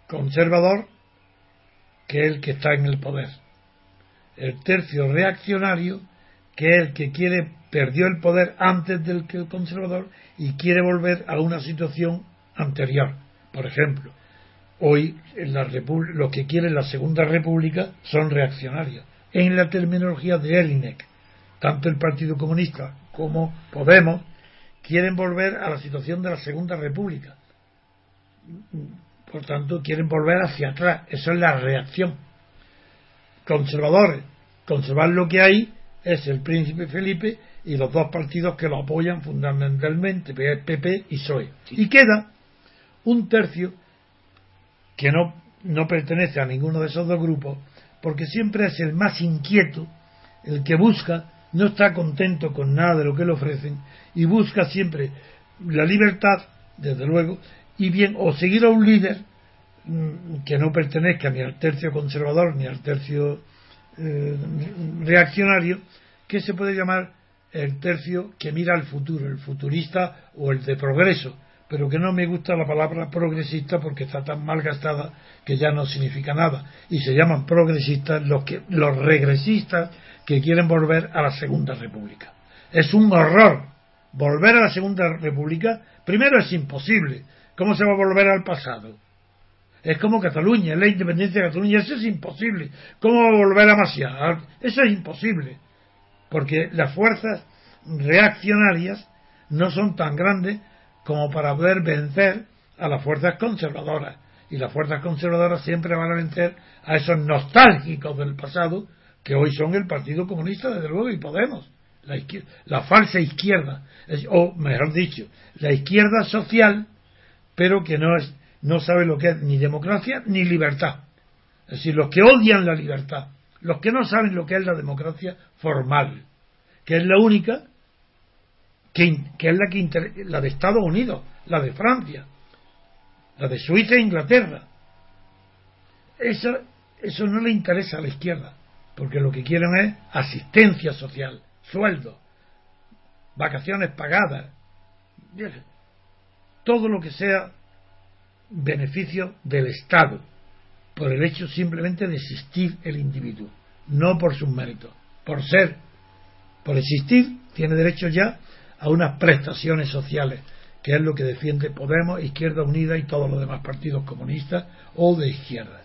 conservador, que el que está en el poder. El tercio reaccionario, que es el que quiere, perdió el poder antes del que el conservador y quiere volver a una situación anterior. Por ejemplo, hoy en la los que quieren la Segunda República son reaccionarios. En la terminología de Elinek, tanto el Partido Comunista como Podemos quieren volver a la situación de la Segunda República por tanto, quieren volver hacia atrás. Eso es la reacción. Conservadores, conservar lo que hay es el príncipe Felipe y los dos partidos que lo apoyan fundamentalmente, PP y PSOE. Y queda un tercio que no, no pertenece a ninguno de esos dos grupos, porque siempre es el más inquieto, el que busca, no está contento con nada de lo que le ofrecen, y busca siempre la libertad, desde luego, y bien o seguir a un líder mm, que no pertenezca ni al tercio conservador ni al tercio eh, reaccionario, que se puede llamar el tercio que mira al futuro, el futurista o el de progreso, pero que no me gusta la palabra progresista porque está tan mal gastada que ya no significa nada. Y se llaman progresistas los, que, los regresistas que quieren volver a la Segunda República. Es un horror. Volver a la Segunda República, primero es imposible, ¿Cómo se va a volver al pasado? Es como Cataluña, la independencia de Cataluña, eso es imposible. ¿Cómo va a volver a Masia? Eso es imposible. Porque las fuerzas reaccionarias no son tan grandes como para poder vencer a las fuerzas conservadoras. Y las fuerzas conservadoras siempre van a vencer a esos nostálgicos del pasado que hoy son el Partido Comunista, desde luego, y Podemos. La, la falsa izquierda, o mejor dicho, la izquierda social pero que no, es, no sabe lo que es ni democracia ni libertad. Es decir, los que odian la libertad, los que no saben lo que es la democracia formal, que es la única, que, que es la, que la de Estados Unidos, la de Francia, la de Suiza e Inglaterra. Eso, eso no le interesa a la izquierda, porque lo que quieren es asistencia social, sueldo, vacaciones pagadas todo lo que sea beneficio del Estado, por el hecho simplemente de existir el individuo, no por sus méritos, por ser, por existir, tiene derecho ya a unas prestaciones sociales, que es lo que defiende Podemos, Izquierda Unida y todos los demás partidos comunistas o de izquierda.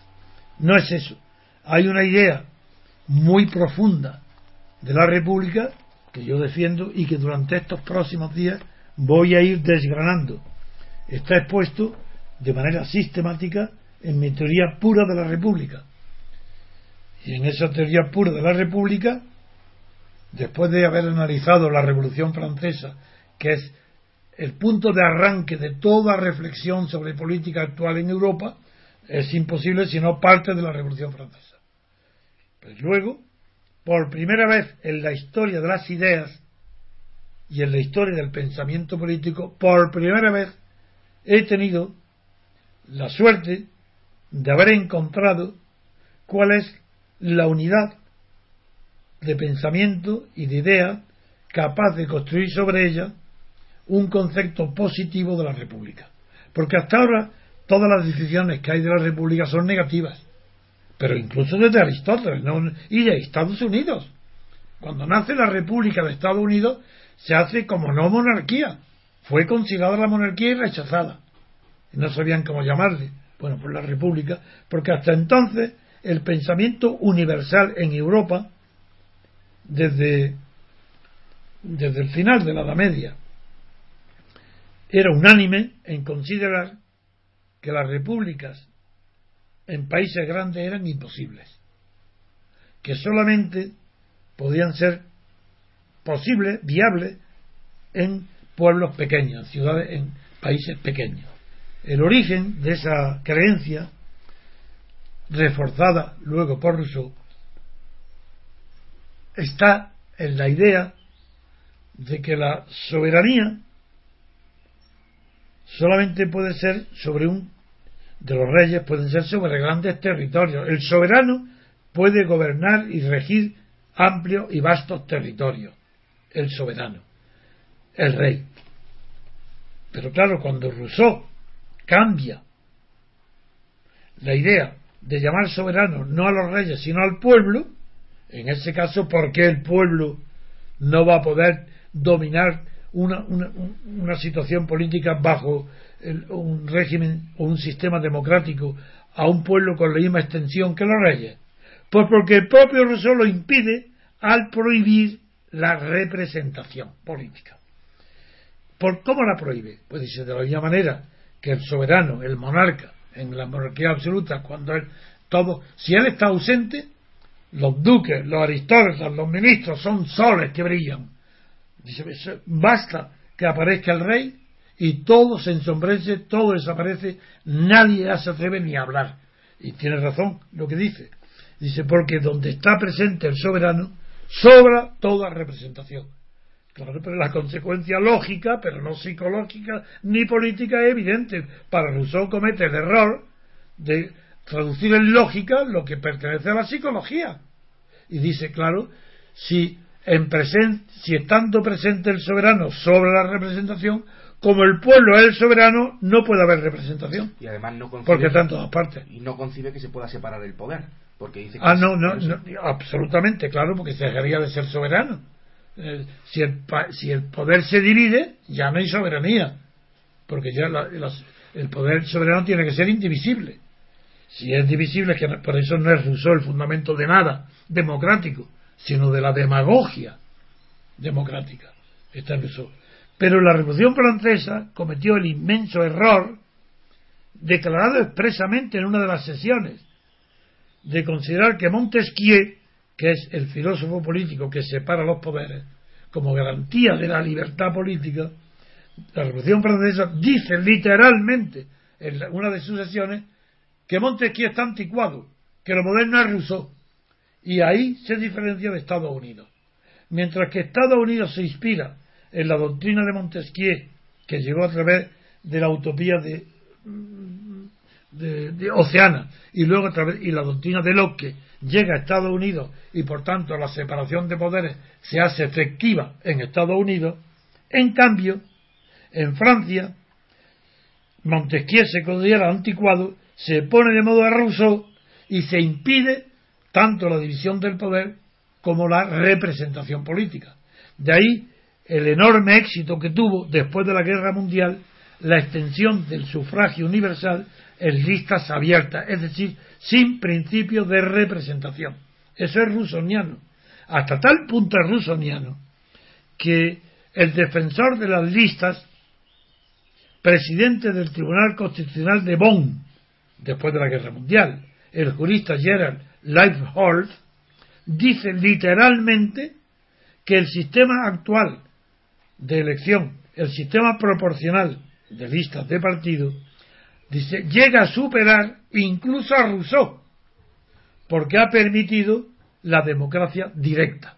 No es eso. Hay una idea muy profunda de la República que yo defiendo y que durante estos próximos días voy a ir desgranando. Está expuesto de manera sistemática en mi teoría pura de la República. Y en esa teoría pura de la República, después de haber analizado la Revolución Francesa, que es el punto de arranque de toda reflexión sobre política actual en Europa, es imposible si no parte de la Revolución Francesa. Pues luego, por primera vez en la historia de las ideas y en la historia del pensamiento político, por primera vez he tenido la suerte de haber encontrado cuál es la unidad de pensamiento y de idea capaz de construir sobre ella un concepto positivo de la República. Porque hasta ahora todas las decisiones que hay de la República son negativas. Pero incluso desde Aristóteles y de Estados Unidos. Cuando nace la República de Estados Unidos se hace como no monarquía. Fue considerada la monarquía y rechazada. No sabían cómo llamarle. Bueno, pues la República. Porque hasta entonces el pensamiento universal en Europa, desde, desde el final de la Edad Media, era unánime en considerar que las repúblicas en países grandes eran imposibles, que solamente podían ser posibles, viables, en pueblos pequeños, ciudades, en países pequeños. El origen de esa creencia, reforzada luego por Rousseau, está en la idea de que la soberanía solamente puede ser sobre un de los reyes, pueden ser sobre grandes territorios. El soberano puede gobernar y regir amplios y vastos territorios. El soberano, el rey. Pero claro, cuando Rousseau cambia la idea de llamar soberano no a los reyes, sino al pueblo, en ese caso, ¿por qué el pueblo no va a poder dominar una, una, una situación política bajo un régimen o un sistema democrático a un pueblo con la misma extensión que los reyes? Pues porque el propio Rousseau lo impide al prohibir la representación política. ¿Por cómo la prohíbe? Pues dice de la misma manera que el soberano, el monarca, en la monarquía absoluta, cuando él todo, si él está ausente, los duques, los aristócratas, los ministros son soles que brillan. Dice, basta que aparezca el rey y todo se ensombrece, todo desaparece, nadie se atreve ni a hablar. Y tiene razón lo que dice. Dice, porque donde está presente el soberano, sobra toda representación. Claro, pero la consecuencia lógica, pero no psicológica ni política es evidente. Para Rousseau comete el error de traducir en lógica lo que pertenece a la psicología. Y dice, claro, si en si estando presente el soberano sobre la representación, como el pueblo es el soberano, no puede haber representación. Y además no concibe, porque está en todas partes. Y no concibe que se pueda separar el poder. Porque dice que ah, no, no, no, absolutamente, claro, porque se dejaría de ser soberano. Eh, si, el, si el poder se divide, ya no hay soberanía. Porque ya el poder soberano tiene que ser indivisible. Si es divisible, que por eso no es Rousseau el fundamento de nada democrático sino de la demagogia democrática. Está Pero la Revolución Francesa cometió el inmenso error, declarado expresamente en una de las sesiones, de considerar que Montesquieu, que es el filósofo político que separa los poderes, como garantía de la libertad política, la Revolución Francesa dice literalmente en una de sus sesiones que Montesquieu está anticuado, que lo moderno es Rousseau. Y ahí se diferencia de Estados Unidos. Mientras que Estados Unidos se inspira en la doctrina de Montesquieu, que llegó a través de la utopía de, de, Oceana, y luego a través, y la doctrina de Locke llega a Estados Unidos y por tanto la separación de poderes se hace efectiva en Estados Unidos, en cambio, en Francia, Montesquieu se considera anticuado, se pone de modo a Rousseau y se impide tanto la división del poder como la representación política. De ahí el enorme éxito que tuvo después de la Guerra Mundial la extensión del sufragio universal en listas abiertas, es decir, sin principio de representación. Eso es rusoniano. Hasta tal punto es rusoniano que el defensor de las listas, presidente del Tribunal Constitucional de Bonn, después de la Guerra Mundial, el jurista Gerald Leifhold, dice literalmente que el sistema actual de elección, el sistema proporcional de listas de partido, dice, llega a superar incluso a Rousseau, porque ha permitido la democracia directa.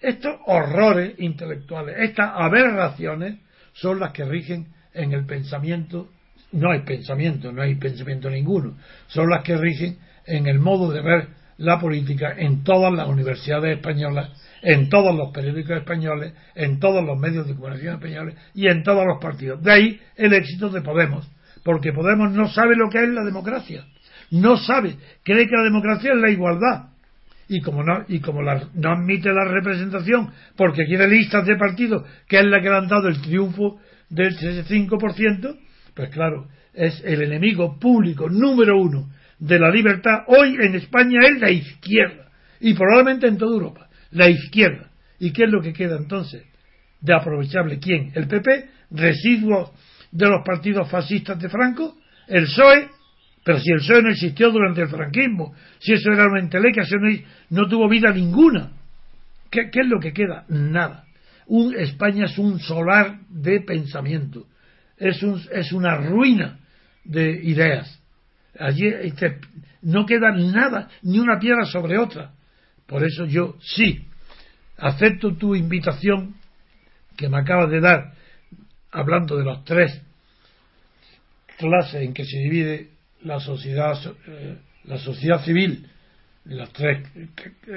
Estos horrores intelectuales, estas aberraciones, son las que rigen en el pensamiento, no hay pensamiento, no hay pensamiento ninguno, son las que rigen en el modo de ver la política en todas las universidades españolas, en todos los periódicos españoles, en todos los medios de comunicación españoles y en todos los partidos. De ahí el éxito de Podemos, porque Podemos no sabe lo que es la democracia, no sabe, cree que la democracia es la igualdad, y como no, y como no admite la representación porque quiere listas de partidos, que es la que le han dado el triunfo del 5%, pues claro, es el enemigo público número uno de la libertad hoy en España es la izquierda y probablemente en toda Europa, la izquierda. ¿Y qué es lo que queda entonces de aprovechable? ¿Quién? ¿El PP? ¿Residuos de los partidos fascistas de Franco? ¿El PSOE? Pero si el PSOE no existió durante el franquismo, si eso era una entelequia, eso no, tuvo vida ninguna. ¿Qué, es lo que queda? Nada. Un, España es un solar de pensamiento, es, un, es una ruina de ideas. Allí este, no queda nada, ni una piedra sobre otra. Por eso yo sí acepto tu invitación que me acabas de dar, hablando de las tres clases en que se divide la sociedad, eh, la sociedad civil, las tres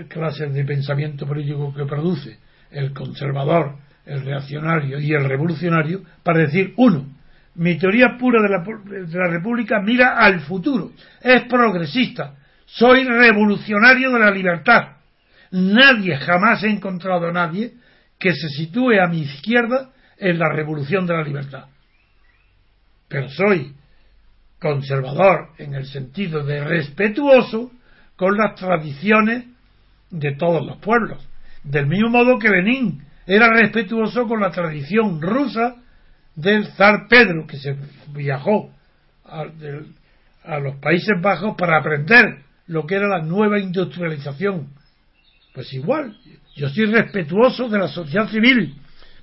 clases de pensamiento político que produce, el conservador, el reaccionario y el revolucionario, para decir, uno, mi teoría pura de la, de la República mira al futuro, es progresista, soy revolucionario de la libertad. Nadie, jamás he encontrado a nadie que se sitúe a mi izquierda en la revolución de la libertad. Pero soy conservador en el sentido de respetuoso con las tradiciones de todos los pueblos. Del mismo modo que Benín era respetuoso con la tradición rusa del zar Pedro, que se viajó a, los Países Bajos para aprender lo que era la nueva industrialización. Pues igual, yo soy respetuoso de la sociedad civil,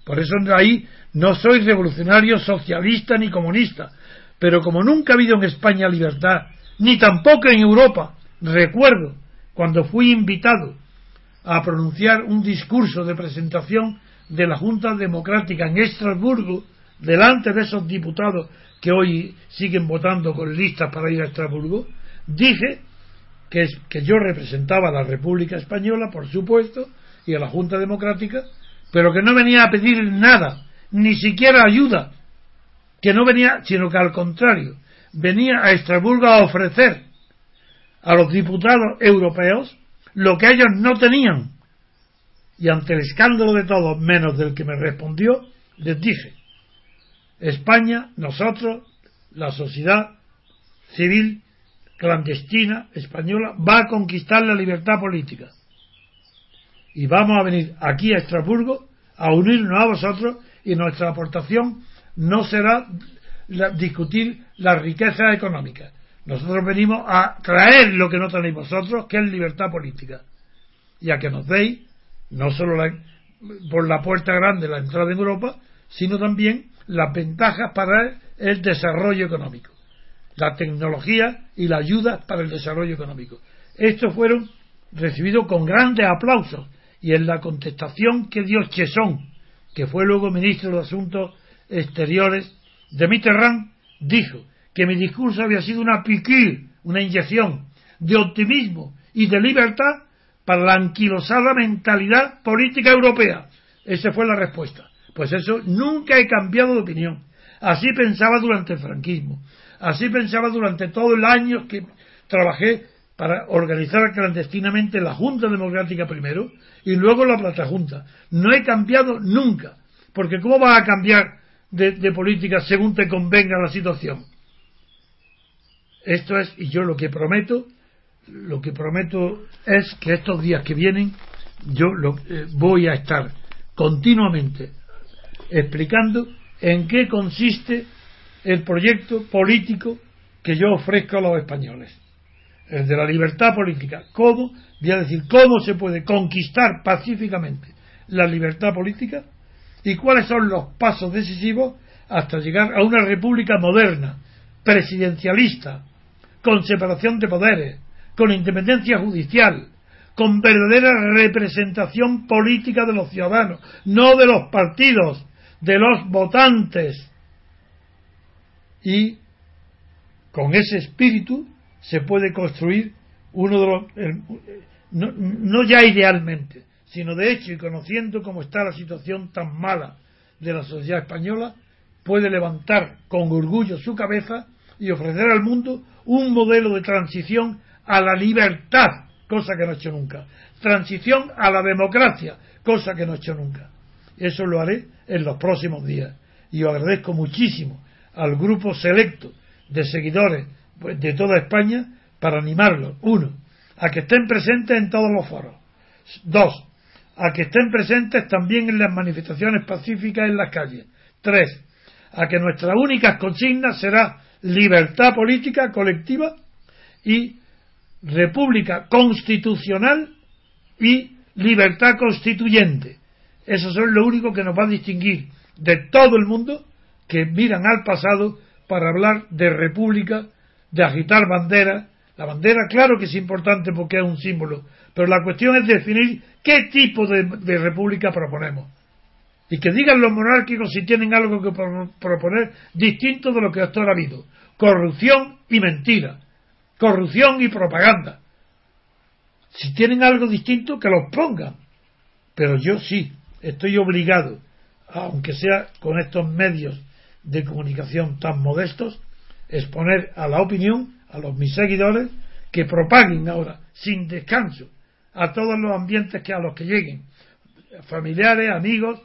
por eso ahí no soy revolucionario socialista ni comunista, pero como nunca ha habido en España libertad, ni tampoco en Europa, recuerdo cuando fui invitado a pronunciar un discurso de presentación de la Junta Democrática en Estrasburgo, delante de esos diputados que hoy siguen votando con listas para ir a Estrasburgo, dije que, que yo representaba a la República Española, por supuesto, y a la Junta Democrática, pero que no venía a pedir nada, ni siquiera ayuda, que no venía, sino que al contrario, venía a Estrasburgo a ofrecer a los diputados europeos lo que ellos no tenían. Y ante el escándalo de todos, menos del que me respondió, les dije, España, nosotros, la sociedad civil clandestina española, va a conquistar la libertad política. Y vamos a venir aquí a Estrasburgo a unirnos a vosotros y nuestra aportación no será discutir la riqueza económica. Nosotros venimos a traer lo que no tenéis vosotros, que es libertad política. Y a que nos deis, no solo por la puerta grande la entrada en Europa, sino también las ventajas para el desarrollo económico, la tecnología y la ayuda para el desarrollo económico. Estos fueron recibidos con grandes aplausos y en la contestación que dio Chesón, que fue luego ministro de Asuntos Exteriores de Mitterrand, dijo que mi discurso había sido una piqûre, una inyección de optimismo y de libertad para la anquilosada mentalidad política europea. Esa fue la respuesta. Pues eso nunca he cambiado de opinión. Así pensaba durante el franquismo. Así pensaba durante todo el año que trabajé para organizar clandestinamente la Junta Democrática primero y luego la Plata Junta. No he cambiado nunca, porque ¿cómo vas a cambiar de, política según te convenga la situación? Esto es, y yo lo que prometo, lo que prometo es que estos días que vienen yo eh, voy a estar continuamente explicando en qué consiste el proyecto político que yo ofrezco a los españoles. El de la libertad política. ¿Cómo? Voy a decir cómo se puede conquistar pacíficamente la libertad política y cuáles son los pasos decisivos hasta llegar a una república moderna, presidencialista, con separación de poderes, con independencia judicial, con verdadera representación política de los ciudadanos, no de los partidos, de los votantes. Y con ese espíritu se puede construir uno de los. no, no ya idealmente, sino de hecho, y conociendo cómo está la situación tan mala de la sociedad española, puede levantar con orgullo su cabeza y ofrecer al mundo un modelo de transición a la libertad, cosa que no ha hecho nunca. Transición a la democracia, cosa que no ha hecho nunca. Eso lo haré en los próximos días. Y os agradezco muchísimo al grupo selecto de seguidores de toda España para animarlos. Uno, a que estén presentes en todos los foros. Dos, a que estén presentes también en las manifestaciones pacíficas en las calles. Tres, a que nuestra única consigna será libertad política colectiva y república constitucional y libertad constituyente. Eso es lo único que nos va a distinguir de todo el mundo que miran al pasado para hablar de república, de agitar bandera. La bandera, claro que es importante porque es un símbolo, pero la cuestión es definir qué tipo de, de república proponemos. Y que digan los monárquicos si tienen algo que proponer distinto de lo que hasta ahora ha habido. Corrupción y mentira corrupción y propaganda. Si tienen algo distinto, que los pongan. Pero yo sí, estoy obligado, aunque sea con estos medios de comunicación tan modestos, exponer a la opinión, a los mis seguidores, que propaguen ahora, sin descanso, a todos los ambientes que a los que lleguen, familiares, amigos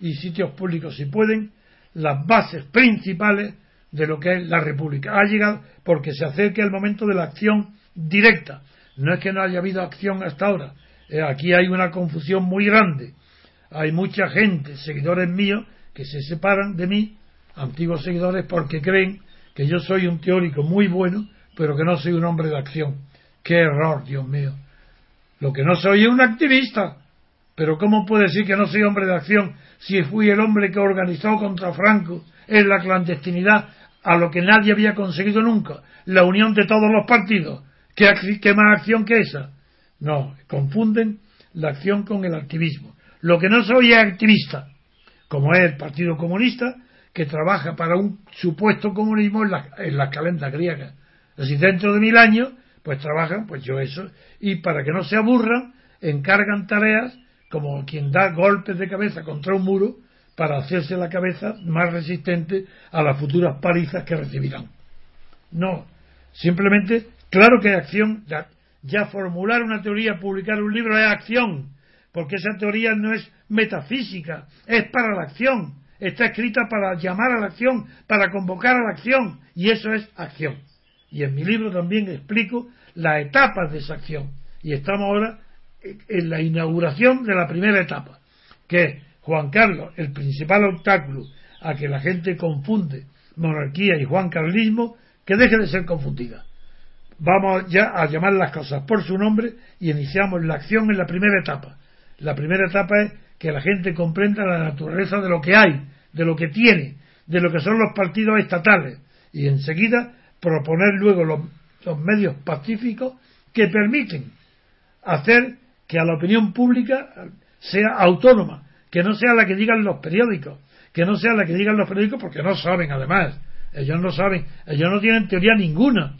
y sitios públicos, si pueden, las bases principales de lo que es la República. Ha llegado porque se acerca el momento de la acción directa. No es que no haya habido acción hasta ahora. Eh, aquí hay una confusión muy grande. Hay mucha gente, seguidores míos, que se separan de mí, antiguos seguidores, porque creen que yo soy un teórico muy bueno, pero que no soy un hombre de acción. ¡Qué error, Dios mío! Lo que no soy es un activista. Pero ¿cómo puede decir que no soy hombre de acción si fui el hombre que organizó contra Franco en la clandestinidad a lo que nadie había conseguido nunca, la unión de todos los partidos. ¿Qué, qué más acción que esa? No, confunden la acción con el activismo. Lo que no soy es activista, como es el Partido Comunista, que trabaja para un supuesto comunismo en las en la calendas griegas. Así dentro de mil años, pues trabajan, pues yo eso, y para que no se aburran, encargan tareas como quien da golpes de cabeza contra un muro para hacerse la cabeza más resistente a las futuras palizas que recibirán. No, simplemente, claro que acción, ya, ya formular una teoría, publicar un libro es acción, porque esa teoría no es metafísica, es para la acción, está escrita para llamar a la acción, para convocar a la acción, y eso es acción. Y en mi libro también explico las etapas de esa acción, y estamos ahora en la inauguración de la primera etapa, que es Juan Carlos, el principal obstáculo a que la gente confunde monarquía y juancarlismo, que deje de ser confundida. Vamos ya a llamar las cosas por su nombre y iniciamos la acción en la primera etapa. La primera etapa es que la gente comprenda la naturaleza de lo que hay, de lo que tiene, de lo que son los partidos estatales y enseguida proponer luego los, medios pacíficos que permiten hacer que a la opinión pública sea autónoma, que no sea la que digan los periódicos, que no sea la que digan los periódicos porque no saben además, ellos no saben, ellos no tienen teoría ninguna.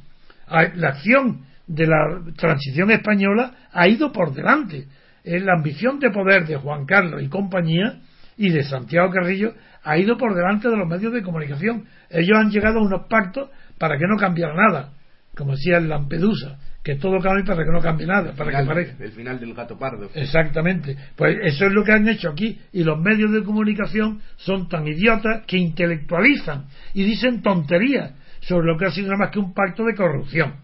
La acción de la transición española ha ido por delante. La ambición de poder de Juan Carlos y compañía y de Santiago Carrillo ha ido por delante de los medios de comunicación. Ellos han llegado a unos pactos para que no cambiara nada. como decía el Lampedusa, que todo cambie para que no cambie nada, para final, que parezca. El final del gato pardo. Exactamente. Pues eso es lo que han hecho aquí. Y los medios de comunicación son tan idiotas que intelectualizan y dicen tonterías sobre lo que ha sido nada más que un pacto de corrupción.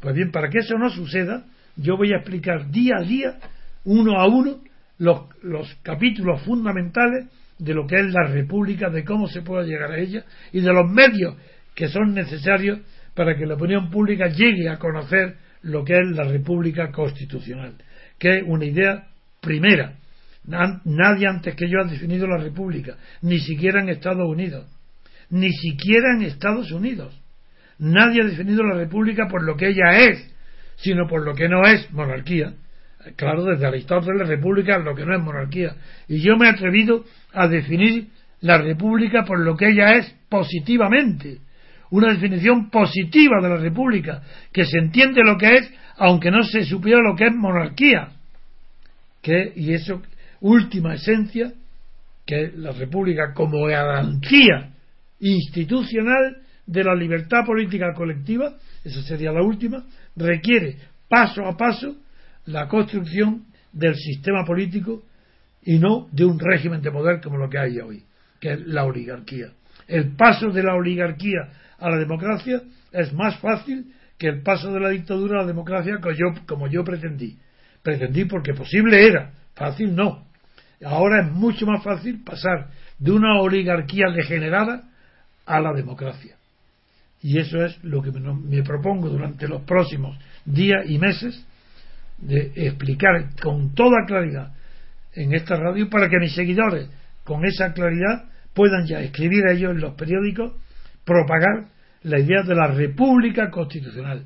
Pues bien, para que eso no suceda, yo voy a explicar día a día, uno a uno, los, los capítulos fundamentales de lo que es la República, de cómo se puede llegar a ella y de los medios que son necesarios para que la opinión pública llegue a conocer lo que es la República Constitucional, que es una idea primera. Nadie antes que yo ha definido la República, ni siquiera en Estados Unidos, ni siquiera en Estados Unidos. Nadie ha definido la República por lo que ella es, sino por lo que no es monarquía. Claro, desde Aristóteles, la República lo que no es monarquía. Y yo me he atrevido a definir la República por lo que ella es positivamente, una definición positiva de la República, que se entiende lo que es, aunque no se supiera lo que es monarquía. Que, y eso, última esencia, que la República como garantía institucional de la libertad política colectiva, esa sería la última, requiere paso a paso la construcción del sistema político y no de un régimen de poder como lo que hay hoy, que es la oligarquía. El paso de la oligarquía a la democracia es más fácil que el paso de la dictadura a la democracia como yo, como yo pretendí. Pretendí porque posible era, fácil no. Ahora es mucho más fácil pasar de una oligarquía degenerada a la democracia. Y eso es lo que me propongo durante los próximos días y meses de explicar con toda claridad en esta radio para que mis seguidores con esa claridad puedan ya escribir a ellos en los periódicos propagar la idea de la república constitucional,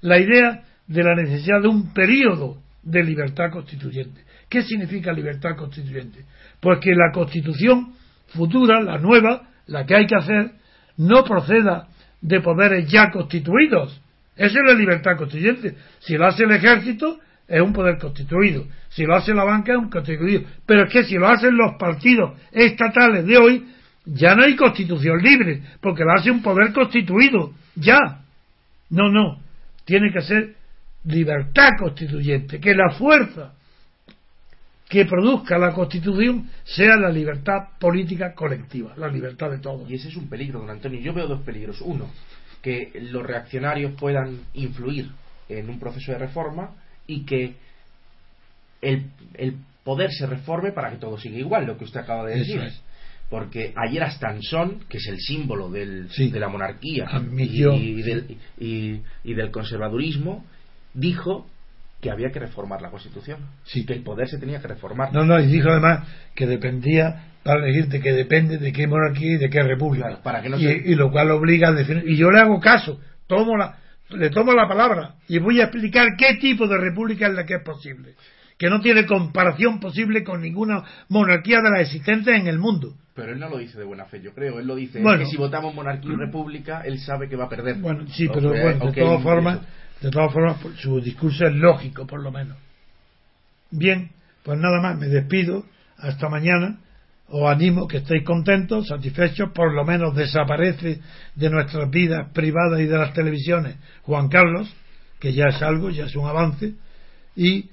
la idea de la necesidad de un periodo de libertad constituyente. ¿Qué significa libertad constituyente? Pues que la constitución futura, la nueva, la que hay que hacer, no proceda de poderes ya constituidos. Esa es la libertad constituyente. Si lo hace el ejército, es un poder constituido. Si lo hace la banca, es un constituido. Pero es que si lo hacen los partidos estatales de hoy, ya no hay constitución libre, porque la hace un poder constituido, ya. No, no, tiene que ser libertad constituyente, que la fuerza que produzca la constitución sea la libertad política colectiva, la libertad de todos. Y ese es un peligro, don Antonio. Yo veo dos peligros. Uno, que los reaccionarios puedan influir en un proceso de reforma y que el, el poder se reforme para que todo siga igual, lo que usted acaba de decir porque ayer Astanson, que es el símbolo del, de la monarquía y, del, y, del, conservadurismo, dijo que había que reformar la Constitución, sí. que el poder se tenía que reformar. No, no, y dijo además que dependía, para decirte que depende de qué monarquía y de qué república. para que no y, lo cual obliga a definir. Y yo le hago caso, tomo la, le tomo la palabra y voy a explicar qué tipo de república es la que es posible que no tiene comparación posible con ninguna monarquía de las existentes en el mundo. Pero él no lo dice de buena fe, yo creo. Él lo dice que si votamos monarquía y república, él sabe que va a perder. Bueno, sí, pero bueno, de todas formas, de todas formas, su discurso es lógico, por lo menos. Bien, pues nada más, me despido. Hasta mañana. Os animo que estéis contentos, satisfechos, por lo menos desaparece de nuestras vidas privadas y de las televisiones Juan Carlos, que ya es algo, ya es un avance, y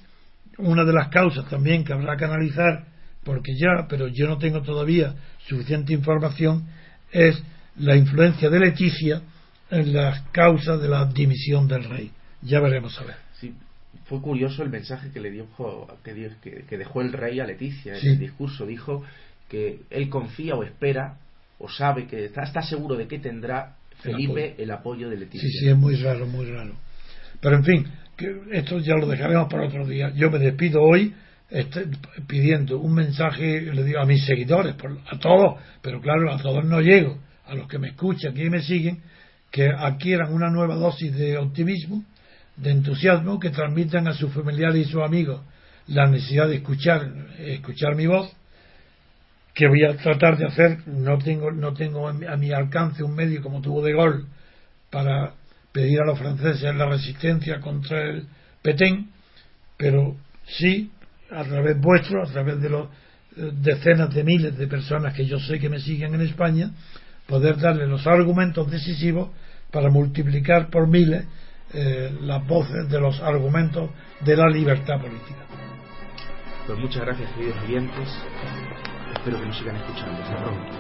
una de las causas también que habrá que analizar, porque ya, pero yo no tengo todavía suficiente información, es la influencia de Leticia en las causas de la dimisión del rey. Ya veremos a ver. Sí, fue curioso el mensaje que le dio que, que, dejó el rey a Leticia en el discurso. Dijo que él confía o espera o sabe que está, está seguro de que tendrá Felipe el apoyo de Leticia. Sí, sí, es muy raro, muy raro. Pero en fin, esto ya lo dejaremos para otro día. Yo me despido hoy este, pidiendo un mensaje, le digo a mis seguidores, a todos, pero claro, a todos no llego, a los que me escuchan y me siguen, que adquieran una nueva dosis de optimismo, de entusiasmo, que transmitan a sus familiares y sus amigos la necesidad de escuchar, escuchar mi voz, que voy a tratar de hacer, no tengo, no tengo a mi alcance un medio como tuvo de gol para pedir a los franceses la resistencia contra el Petén, pero sí, a través vuestro, a través de los eh, decenas de miles de personas que yo sé que me siguen en España, poder darle los argumentos decisivos para multiplicar por miles eh, las voces de los argumentos de la libertad política. Pues muchas gracias, queridos oyentes. Espero que nos sigan escuchando. Hasta pronto.